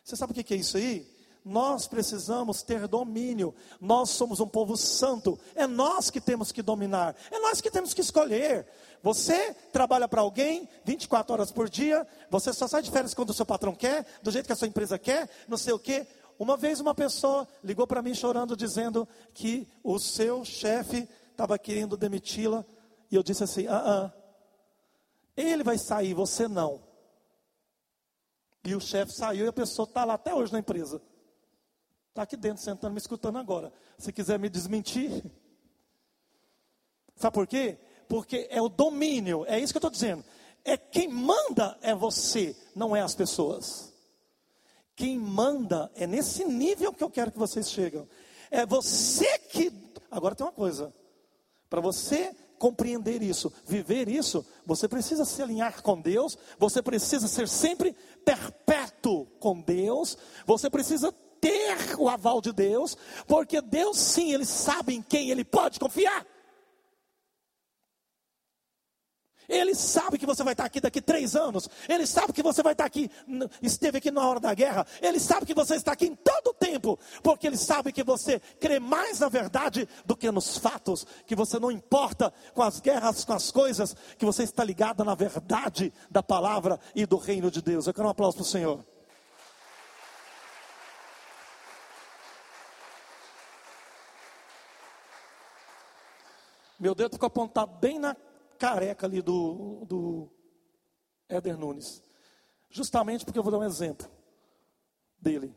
Você sabe o que, que é isso aí? Nós precisamos ter domínio. Nós somos um povo santo. É nós que temos que dominar. É nós que temos que escolher. Você trabalha para alguém 24 horas por dia, você só sai de férias quando o seu patrão quer, do jeito que a sua empresa quer, não sei o quê. Uma vez uma pessoa ligou para mim chorando, dizendo que o seu chefe estava querendo demiti-la, e eu disse assim: ah, ah, ele vai sair, você não. E o chefe saiu e a pessoa está lá até hoje na empresa. Está aqui dentro, sentando, me escutando agora. Se quiser me desmentir. Sabe por quê? porque é o domínio, é isso que eu estou dizendo. É quem manda é você, não é as pessoas. Quem manda é nesse nível que eu quero que vocês cheguem. É você que. Agora tem uma coisa. Para você compreender isso, viver isso, você precisa se alinhar com Deus, você precisa ser sempre perpétuo com Deus, você precisa ter o aval de Deus, porque Deus sim, Ele sabe em quem Ele pode confiar. Ele sabe que você vai estar aqui daqui três anos. Ele sabe que você vai estar aqui, esteve aqui na hora da guerra. Ele sabe que você está aqui em todo o tempo. Porque ele sabe que você crê mais na verdade do que nos fatos. Que você não importa com as guerras, com as coisas. Que você está ligado na verdade da palavra e do reino de Deus. Eu quero um aplauso para o Senhor. Meu dedo ficou apontado bem na careca ali do, do Éder Nunes. Justamente porque eu vou dar um exemplo dele.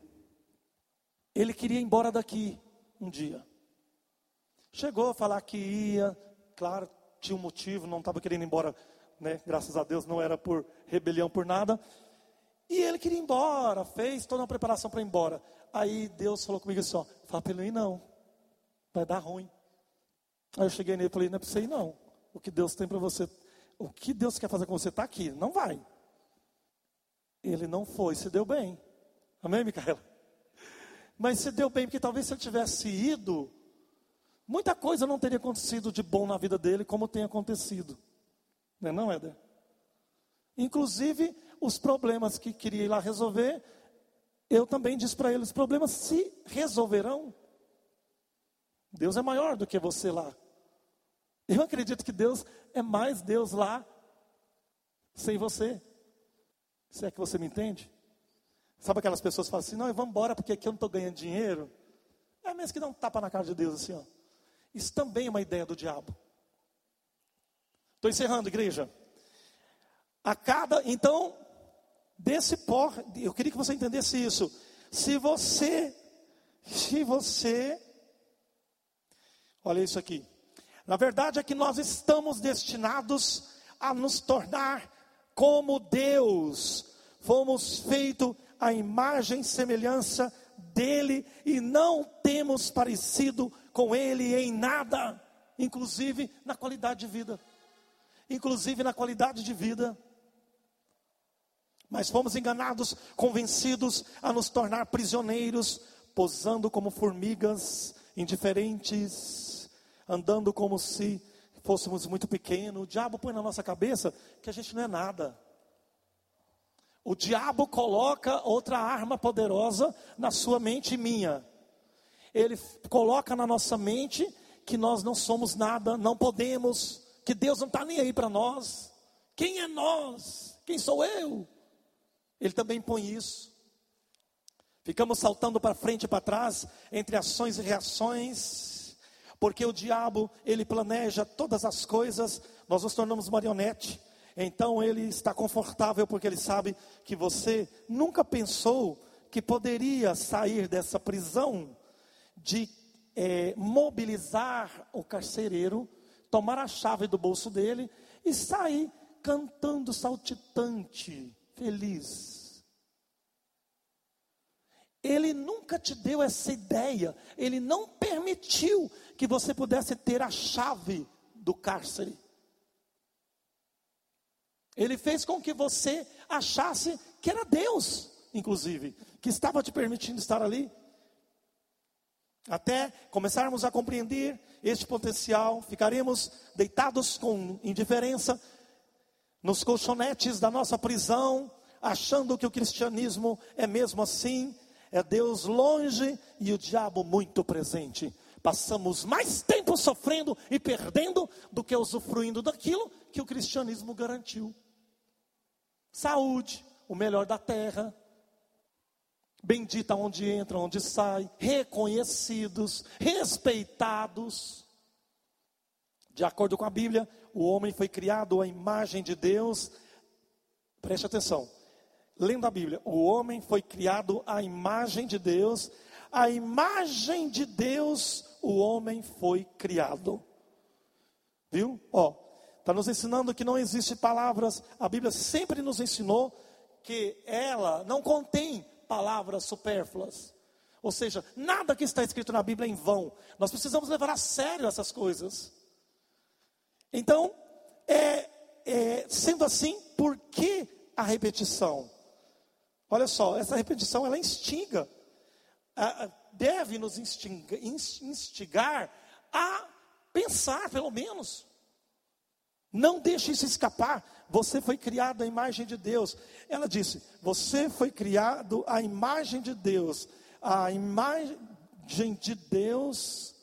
Ele queria ir embora daqui um dia. Chegou a falar que ia, claro, tinha um motivo, não estava querendo ir embora, né? Graças a Deus não era por rebelião, por nada. E ele queria ir embora, fez toda uma preparação para ir embora. Aí Deus falou comigo assim: ó, fala para ele ir não, vai dar ruim. Aí eu cheguei nele e falei: não é para você ir não o que Deus tem para você, o que Deus quer fazer com você está aqui, não vai. Ele não foi, se deu bem. Amém, Micaela? Mas se deu bem, porque talvez se ele tivesse ido, muita coisa não teria acontecido de bom na vida dele, como tem acontecido. Não é não, Éder? Inclusive, os problemas que queria ir lá resolver, eu também disse para ele, os problemas se resolverão. Deus é maior do que você lá. Eu acredito que Deus é mais Deus lá, sem você. Se é que você me entende? Sabe aquelas pessoas que falam assim, não, vamos embora porque aqui eu não estou ganhando dinheiro. É mesmo que dá um tapa na cara de Deus assim, ó. Isso também é uma ideia do diabo. Estou encerrando, igreja. A cada, então, desse pó, eu queria que você entendesse isso. Se você, se você, olha isso aqui. Na verdade é que nós estamos destinados a nos tornar como Deus. Fomos feitos à imagem e semelhança dele e não temos parecido com ele em nada, inclusive na qualidade de vida. Inclusive na qualidade de vida. Mas fomos enganados, convencidos a nos tornar prisioneiros, posando como formigas indiferentes andando como se fôssemos muito pequenos. O diabo põe na nossa cabeça que a gente não é nada. O diabo coloca outra arma poderosa na sua mente e minha. Ele coloca na nossa mente que nós não somos nada, não podemos, que Deus não está nem aí para nós. Quem é nós? Quem sou eu? Ele também põe isso. Ficamos saltando para frente e para trás, entre ações e reações porque o diabo, ele planeja todas as coisas, nós nos tornamos marionete. Então ele está confortável porque ele sabe que você nunca pensou que poderia sair dessa prisão de é, mobilizar o carcereiro, tomar a chave do bolso dele e sair cantando saltitante, feliz. Ele nunca te deu essa ideia, ele não permitiu que você pudesse ter a chave do cárcere. Ele fez com que você achasse que era Deus, inclusive, que estava te permitindo estar ali. Até começarmos a compreender este potencial, ficaremos deitados com indiferença nos colchonetes da nossa prisão, achando que o cristianismo é mesmo assim, é Deus longe e o diabo muito presente passamos mais tempo sofrendo e perdendo do que usufruindo daquilo que o cristianismo garantiu. Saúde, o melhor da terra, bendita onde entra, onde sai, reconhecidos, respeitados. De acordo com a Bíblia, o homem foi criado à imagem de Deus. Preste atenção. Lendo a Bíblia, o homem foi criado à imagem de Deus, a imagem de Deus o homem foi criado. Viu? Ó, está nos ensinando que não existe palavras. A Bíblia sempre nos ensinou que ela não contém palavras supérfluas. Ou seja, nada que está escrito na Bíblia é em vão. Nós precisamos levar a sério essas coisas. Então, é, é, sendo assim, por que a repetição? Olha só, essa repetição ela instiga deve nos instigar a pensar, pelo menos. Não deixe isso escapar. Você foi criado à imagem de Deus. Ela disse: Você foi criado à imagem de Deus. A imagem de Deus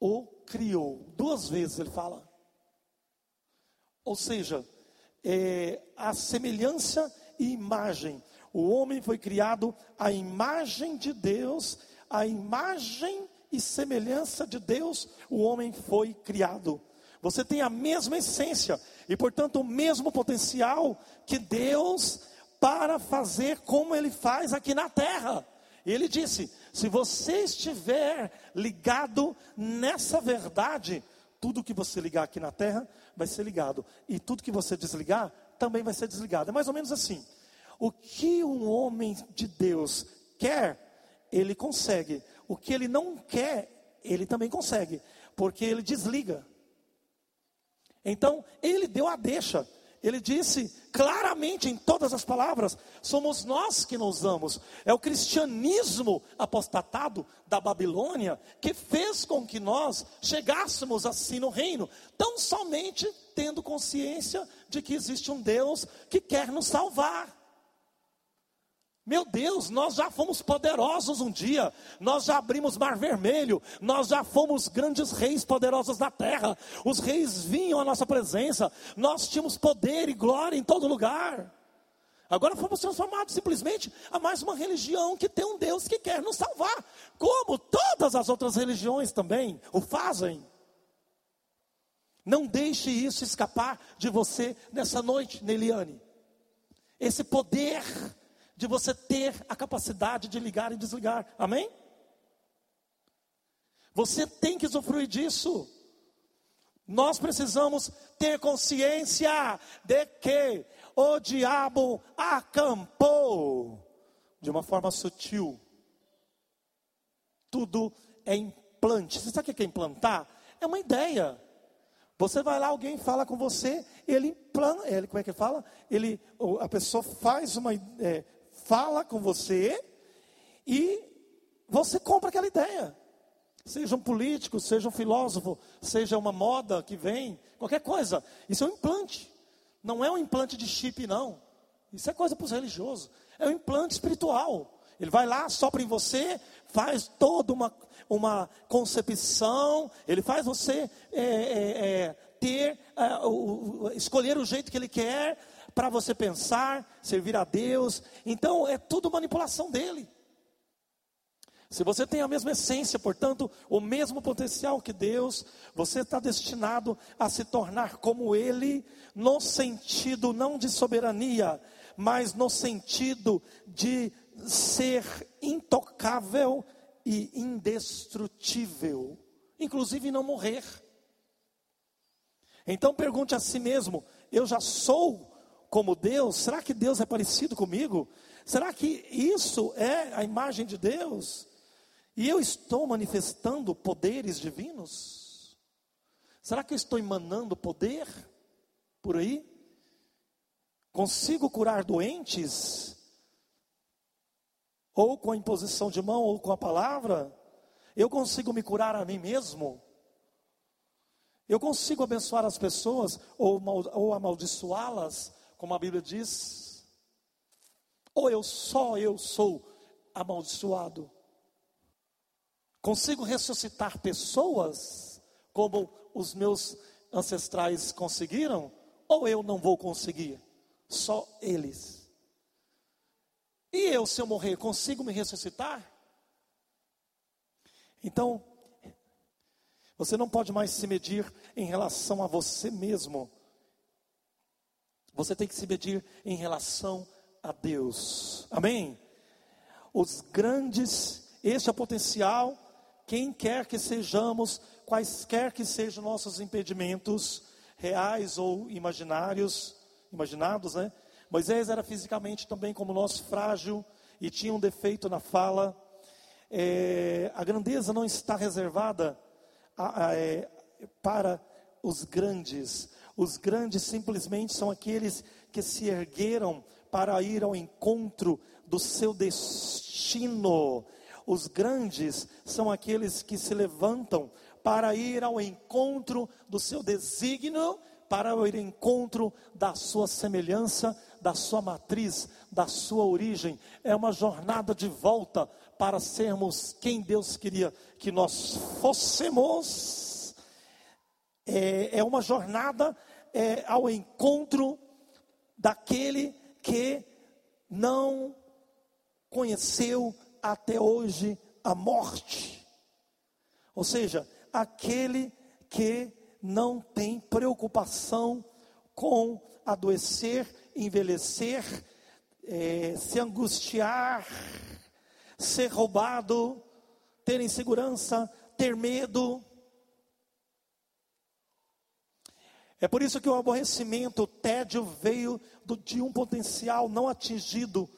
o criou. Duas vezes ele fala. Ou seja, é, a semelhança e imagem. O homem foi criado à imagem de Deus, a imagem e semelhança de Deus, o homem foi criado. Você tem a mesma essência e, portanto, o mesmo potencial que Deus para fazer como ele faz aqui na terra. Ele disse: se você estiver ligado nessa verdade, tudo que você ligar aqui na terra vai ser ligado, e tudo que você desligar também vai ser desligado. É mais ou menos assim. O que um homem de Deus quer, ele consegue. O que ele não quer, ele também consegue, porque ele desliga. Então, ele deu a deixa. Ele disse claramente em todas as palavras: somos nós que nos usamos. É o cristianismo apostatado da Babilônia que fez com que nós chegássemos assim no reino, tão somente tendo consciência de que existe um Deus que quer nos salvar. Meu Deus, nós já fomos poderosos um dia, nós já abrimos mar vermelho, nós já fomos grandes reis poderosos da terra, os reis vinham à nossa presença, nós tínhamos poder e glória em todo lugar. Agora fomos transformados simplesmente a mais uma religião que tem um Deus que quer nos salvar, como todas as outras religiões também o fazem. Não deixe isso escapar de você nessa noite, Neliane. Esse poder de você ter a capacidade de ligar e desligar. Amém? Você tem que usufruir disso. Nós precisamos ter consciência de que o diabo acampou de uma forma sutil. Tudo é implante. Você sabe o que é implantar? É uma ideia. Você vai lá, alguém fala com você, ele implanta, ele, como é que ele fala? Ele, a pessoa faz uma, é, fala com você e você compra aquela ideia. Seja um político, seja um filósofo, seja uma moda que vem, qualquer coisa. Isso é um implante. Não é um implante de chip, não. Isso é coisa para os religiosos. É um implante espiritual. Ele vai lá, sopra em você, faz toda uma, uma concepção, ele faz você é, é, é, ter, é, o, escolher o jeito que ele quer, para você pensar, servir a Deus. Então é tudo manipulação dele. Se você tem a mesma essência, portanto, o mesmo potencial que Deus, você está destinado a se tornar como Ele, no sentido não de soberania, mas no sentido de ser intocável e indestrutível, inclusive não morrer. Então pergunte a si mesmo: eu já sou como Deus? Será que Deus é parecido comigo? Será que isso é a imagem de Deus? E eu estou manifestando poderes divinos? Será que eu estou emanando poder por aí? Consigo curar doentes? Ou com a imposição de mão, ou com a palavra? Eu consigo me curar a mim mesmo? Eu consigo abençoar as pessoas ou, ou amaldiçoá-las como a Bíblia diz, ou eu só eu sou amaldiçoado. Consigo ressuscitar pessoas como os meus ancestrais conseguiram, ou eu não vou conseguir? Só eles. E eu, se eu morrer, consigo me ressuscitar? Então, você não pode mais se medir em relação a você mesmo você tem que se medir em relação a Deus. Amém? Os grandes, este é o potencial, quem quer que sejamos, quaisquer que sejam nossos impedimentos, reais ou imaginários, imaginados, né? Moisés era fisicamente também como nós, frágil e tinha um defeito na fala. É, a grandeza não está reservada a, a, é, para os grandes, os grandes simplesmente são aqueles que se ergueram para ir ao encontro do seu destino. Os grandes são aqueles que se levantam para ir ao encontro do seu desígnio para ir ao encontro da sua semelhança, da sua matriz, da sua origem. É uma jornada de volta para sermos quem Deus queria que nós fôssemos. É, é uma jornada é, ao encontro daquele que não conheceu até hoje a morte. Ou seja, aquele que não tem preocupação com adoecer, envelhecer, é, se angustiar, ser roubado, ter insegurança, ter medo. É por isso que o aborrecimento, o tédio veio do, de um potencial não atingido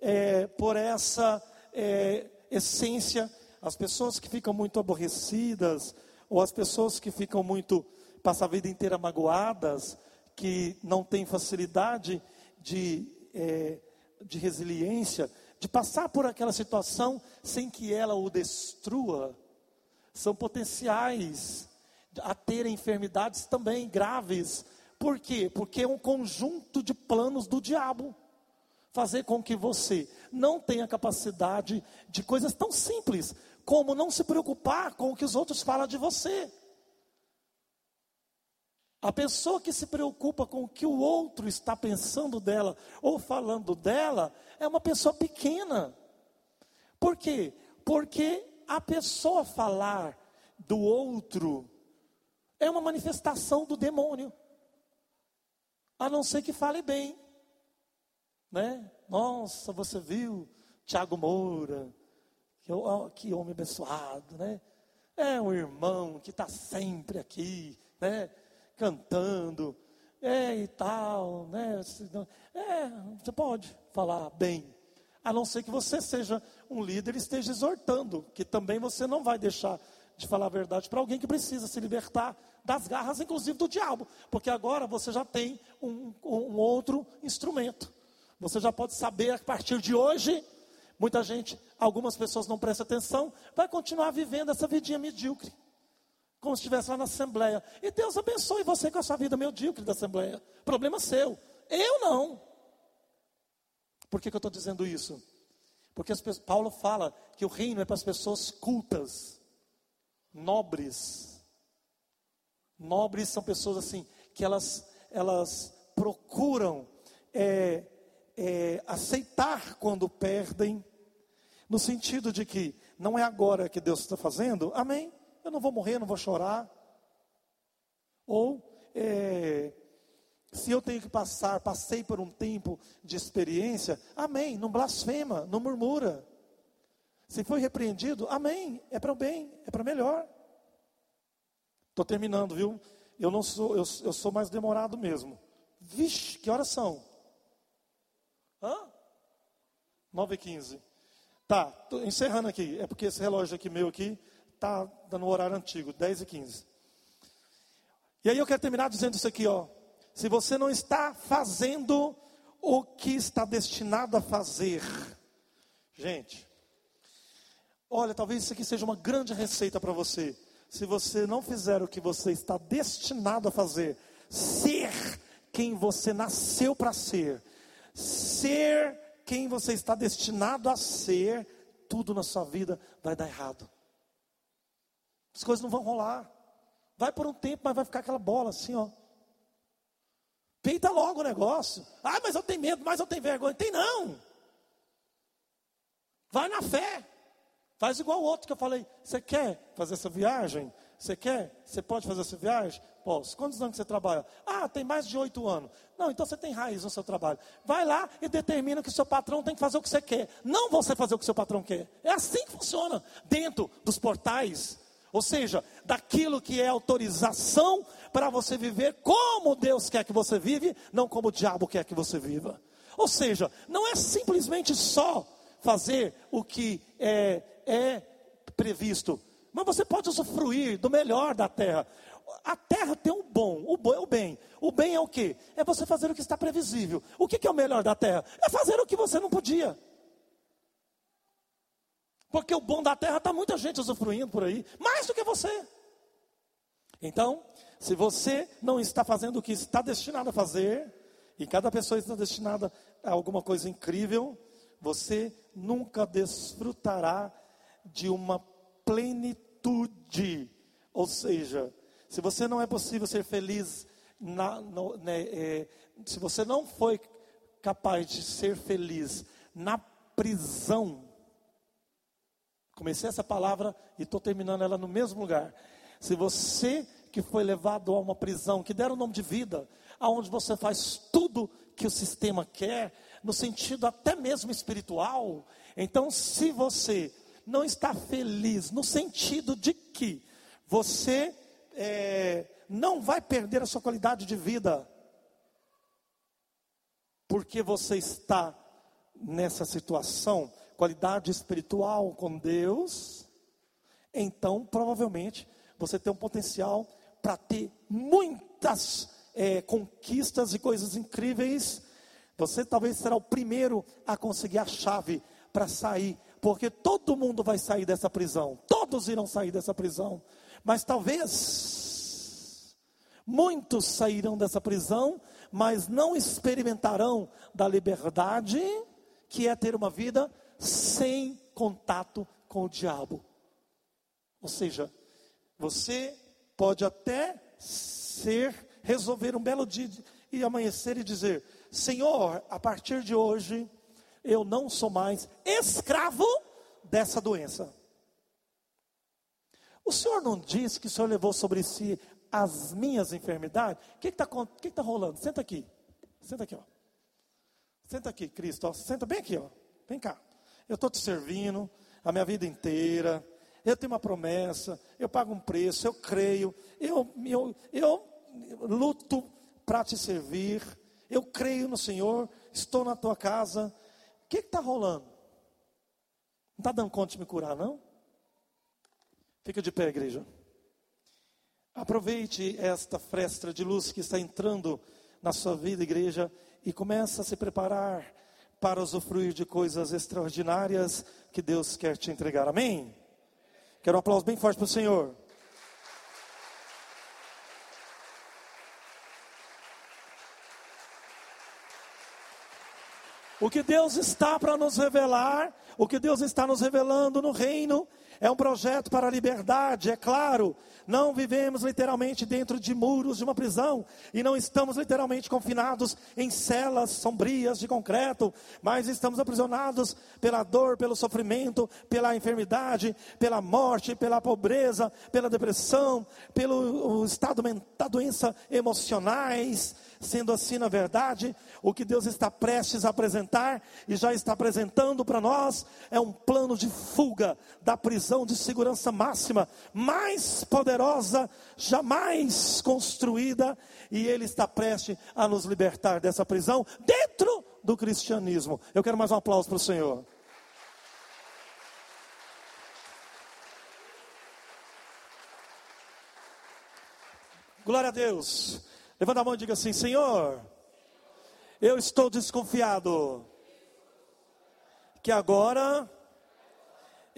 é, por essa é, essência. As pessoas que ficam muito aborrecidas, ou as pessoas que ficam muito, passam a vida inteira magoadas, que não têm facilidade de, é, de resiliência, de passar por aquela situação sem que ela o destrua, são potenciais a ter enfermidades também graves. Por quê? Porque é um conjunto de planos do diabo fazer com que você não tenha capacidade de coisas tão simples como não se preocupar com o que os outros falam de você. A pessoa que se preocupa com o que o outro está pensando dela ou falando dela é uma pessoa pequena. Por quê? Porque a pessoa falar do outro é uma manifestação do demônio. A não ser que fale bem. Né? Nossa, você viu Tiago Moura, que, oh, que homem abençoado, né? É um irmão que está sempre aqui, né? Cantando, é e tal, né? É, você pode falar bem, a não ser que você seja um líder e esteja exortando, que também você não vai deixar de falar a verdade para alguém que precisa se libertar das garras, inclusive do diabo, porque agora você já tem um, um outro instrumento. Você já pode saber a partir de hoje. Muita gente, algumas pessoas não prestam atenção, vai continuar vivendo essa vidinha medíocre. Como se estivesse lá na Assembleia. E Deus abençoe você com a sua vida medíocre da Assembleia. Problema seu. Eu não. Por que, que eu estou dizendo isso? Porque pessoas, Paulo fala que o reino é para as pessoas cultas, nobres. Nobres são pessoas assim, que elas, elas procuram é, é, aceitar quando perdem, no sentido de que não é agora que Deus está fazendo, amém, eu não vou morrer, não vou chorar. Ou, é, se eu tenho que passar, passei por um tempo de experiência, amém, não blasfema, não murmura. Se foi repreendido, amém, é para o bem, é para melhor. Estou terminando, viu? Eu não sou, eu, eu sou mais demorado mesmo. Vixe, que horas são? Hã? 9 e 15. Tá, encerrando aqui. É porque esse relógio aqui meu aqui tá dando horário antigo, 10 e 15. E aí eu quero terminar dizendo isso aqui, ó. Se você não está fazendo o que está destinado a fazer, gente, olha, talvez isso aqui seja uma grande receita para você. Se você não fizer o que você está destinado a fazer, ser quem você nasceu para ser, ser quem você está destinado a ser, tudo na sua vida vai dar errado. As coisas não vão rolar. Vai por um tempo, mas vai ficar aquela bola assim, ó. Peita logo o negócio. Ah, mas eu tenho medo, mas eu tenho vergonha. Tem não. Vai na fé. Faz igual o outro que eu falei. Você quer fazer essa viagem? Você quer? Você pode fazer essa viagem? Posso. Quantos anos você trabalha? Ah, tem mais de oito anos. Não, então você tem raiz no seu trabalho. Vai lá e determina que o seu patrão tem que fazer o que você quer. Não você fazer o que o seu patrão quer. É assim que funciona. Dentro dos portais. Ou seja, daquilo que é autorização para você viver como Deus quer que você vive, não como o diabo quer que você viva. Ou seja, não é simplesmente só fazer o que é, é previsto, mas você pode usufruir do melhor da terra. A terra tem um bom, o bom é o bem. O bem é o que? É você fazer o que está previsível. O que, que é o melhor da terra? É fazer o que você não podia. Porque o bom da terra está muita gente usufruindo por aí, mais do que você. Então, Se você não está fazendo o que está destinado a fazer, e cada pessoa está destinada a alguma coisa incrível, você nunca desfrutará de uma plenitude. Ou seja, se você não é possível ser feliz, na, no, né, é, se você não foi capaz de ser feliz na prisão, comecei essa palavra e estou terminando ela no mesmo lugar. Se você que foi levado a uma prisão, que deram o nome de vida, aonde você faz tudo que o sistema quer, no sentido até mesmo espiritual. Então, se você não está feliz, no sentido de que você é, não vai perder a sua qualidade de vida, porque você está nessa situação, qualidade espiritual com Deus, então provavelmente você tem um potencial para ter muitas é, conquistas e coisas incríveis. Você talvez será o primeiro a conseguir a chave para sair, porque todo mundo vai sair dessa prisão, todos irão sair dessa prisão, mas talvez muitos sairão dessa prisão, mas não experimentarão da liberdade que é ter uma vida sem contato com o diabo. Ou seja, você pode até ser, resolver um belo dia e amanhecer e dizer: Senhor, a partir de hoje, eu não sou mais escravo dessa doença. O Senhor não disse que o Senhor levou sobre si as minhas enfermidades? O que está que que tá rolando? Senta aqui. Senta aqui, ó. Senta aqui, Cristo. Ó. Senta bem aqui, ó. Vem cá. Eu estou te servindo a minha vida inteira. Eu tenho uma promessa. Eu pago um preço. Eu creio. Eu, eu, eu luto para te servir. Eu creio no Senhor. Estou na tua casa. O que está rolando? Não está dando conta de me curar, não? Fica de pé, igreja. Aproveite esta fresta de luz que está entrando na sua vida, igreja, e comece a se preparar para usufruir de coisas extraordinárias que Deus quer te entregar. Amém? Quero um aplauso bem forte para o Senhor. O que Deus está para nos revelar, o que Deus está nos revelando no reino, é um projeto para a liberdade, é claro. Não vivemos literalmente dentro de muros de uma prisão e não estamos literalmente confinados em celas sombrias de concreto, mas estamos aprisionados pela dor, pelo sofrimento, pela enfermidade, pela morte, pela pobreza, pela depressão, pelo estado mental, doença emocionais Sendo assim, na verdade, o que Deus está prestes a apresentar e já está apresentando para nós é um plano de fuga da prisão de segurança máxima, mais poderosa jamais construída, e Ele está prestes a nos libertar dessa prisão dentro do cristianismo. Eu quero mais um aplauso para o Senhor. Glória a Deus. Levanta a mão e diga assim: Senhor, eu estou desconfiado que agora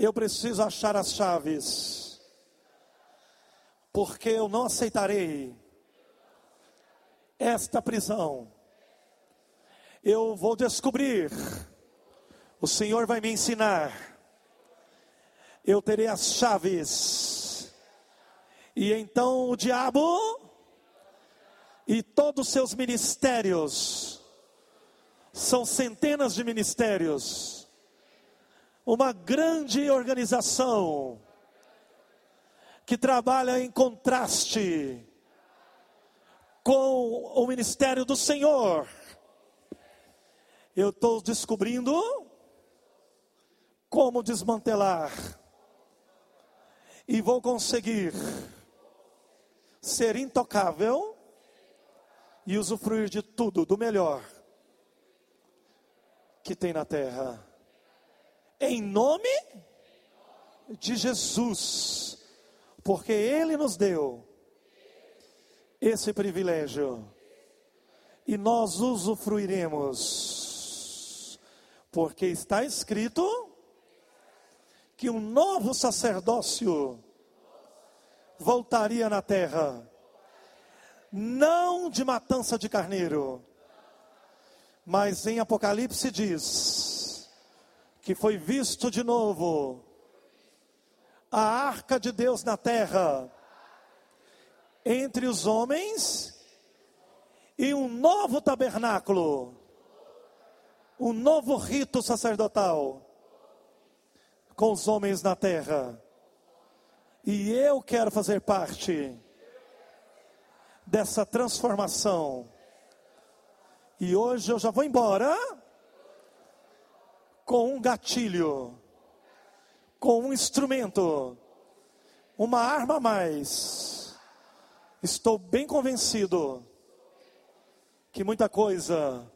eu preciso achar as chaves, porque eu não aceitarei esta prisão. Eu vou descobrir, o Senhor vai me ensinar, eu terei as chaves, e então o diabo e todos os seus ministérios, são centenas de ministérios, uma grande organização que trabalha em contraste com o ministério do Senhor. Eu estou descobrindo como desmantelar e vou conseguir ser intocável e usufruir de tudo, do melhor que tem na terra. Em nome de Jesus, porque Ele nos deu esse privilégio. E nós usufruiremos, porque está escrito que um novo sacerdócio voltaria na terra. Não de matança de carneiro, mas em Apocalipse diz que foi visto de novo a arca de Deus na terra entre os homens e um novo tabernáculo, um novo rito sacerdotal com os homens na terra. E eu quero fazer parte dessa transformação. E hoje eu já vou embora com um gatilho, com um instrumento, uma arma a mais. Estou bem convencido que muita coisa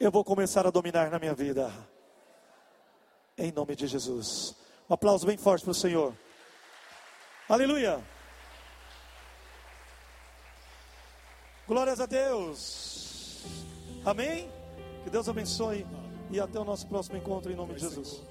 eu vou começar a dominar na minha vida. Em nome de Jesus. Um aplauso bem forte para o Senhor. Aleluia. Glórias a Deus. Amém? Que Deus abençoe e até o nosso próximo encontro em nome de Jesus.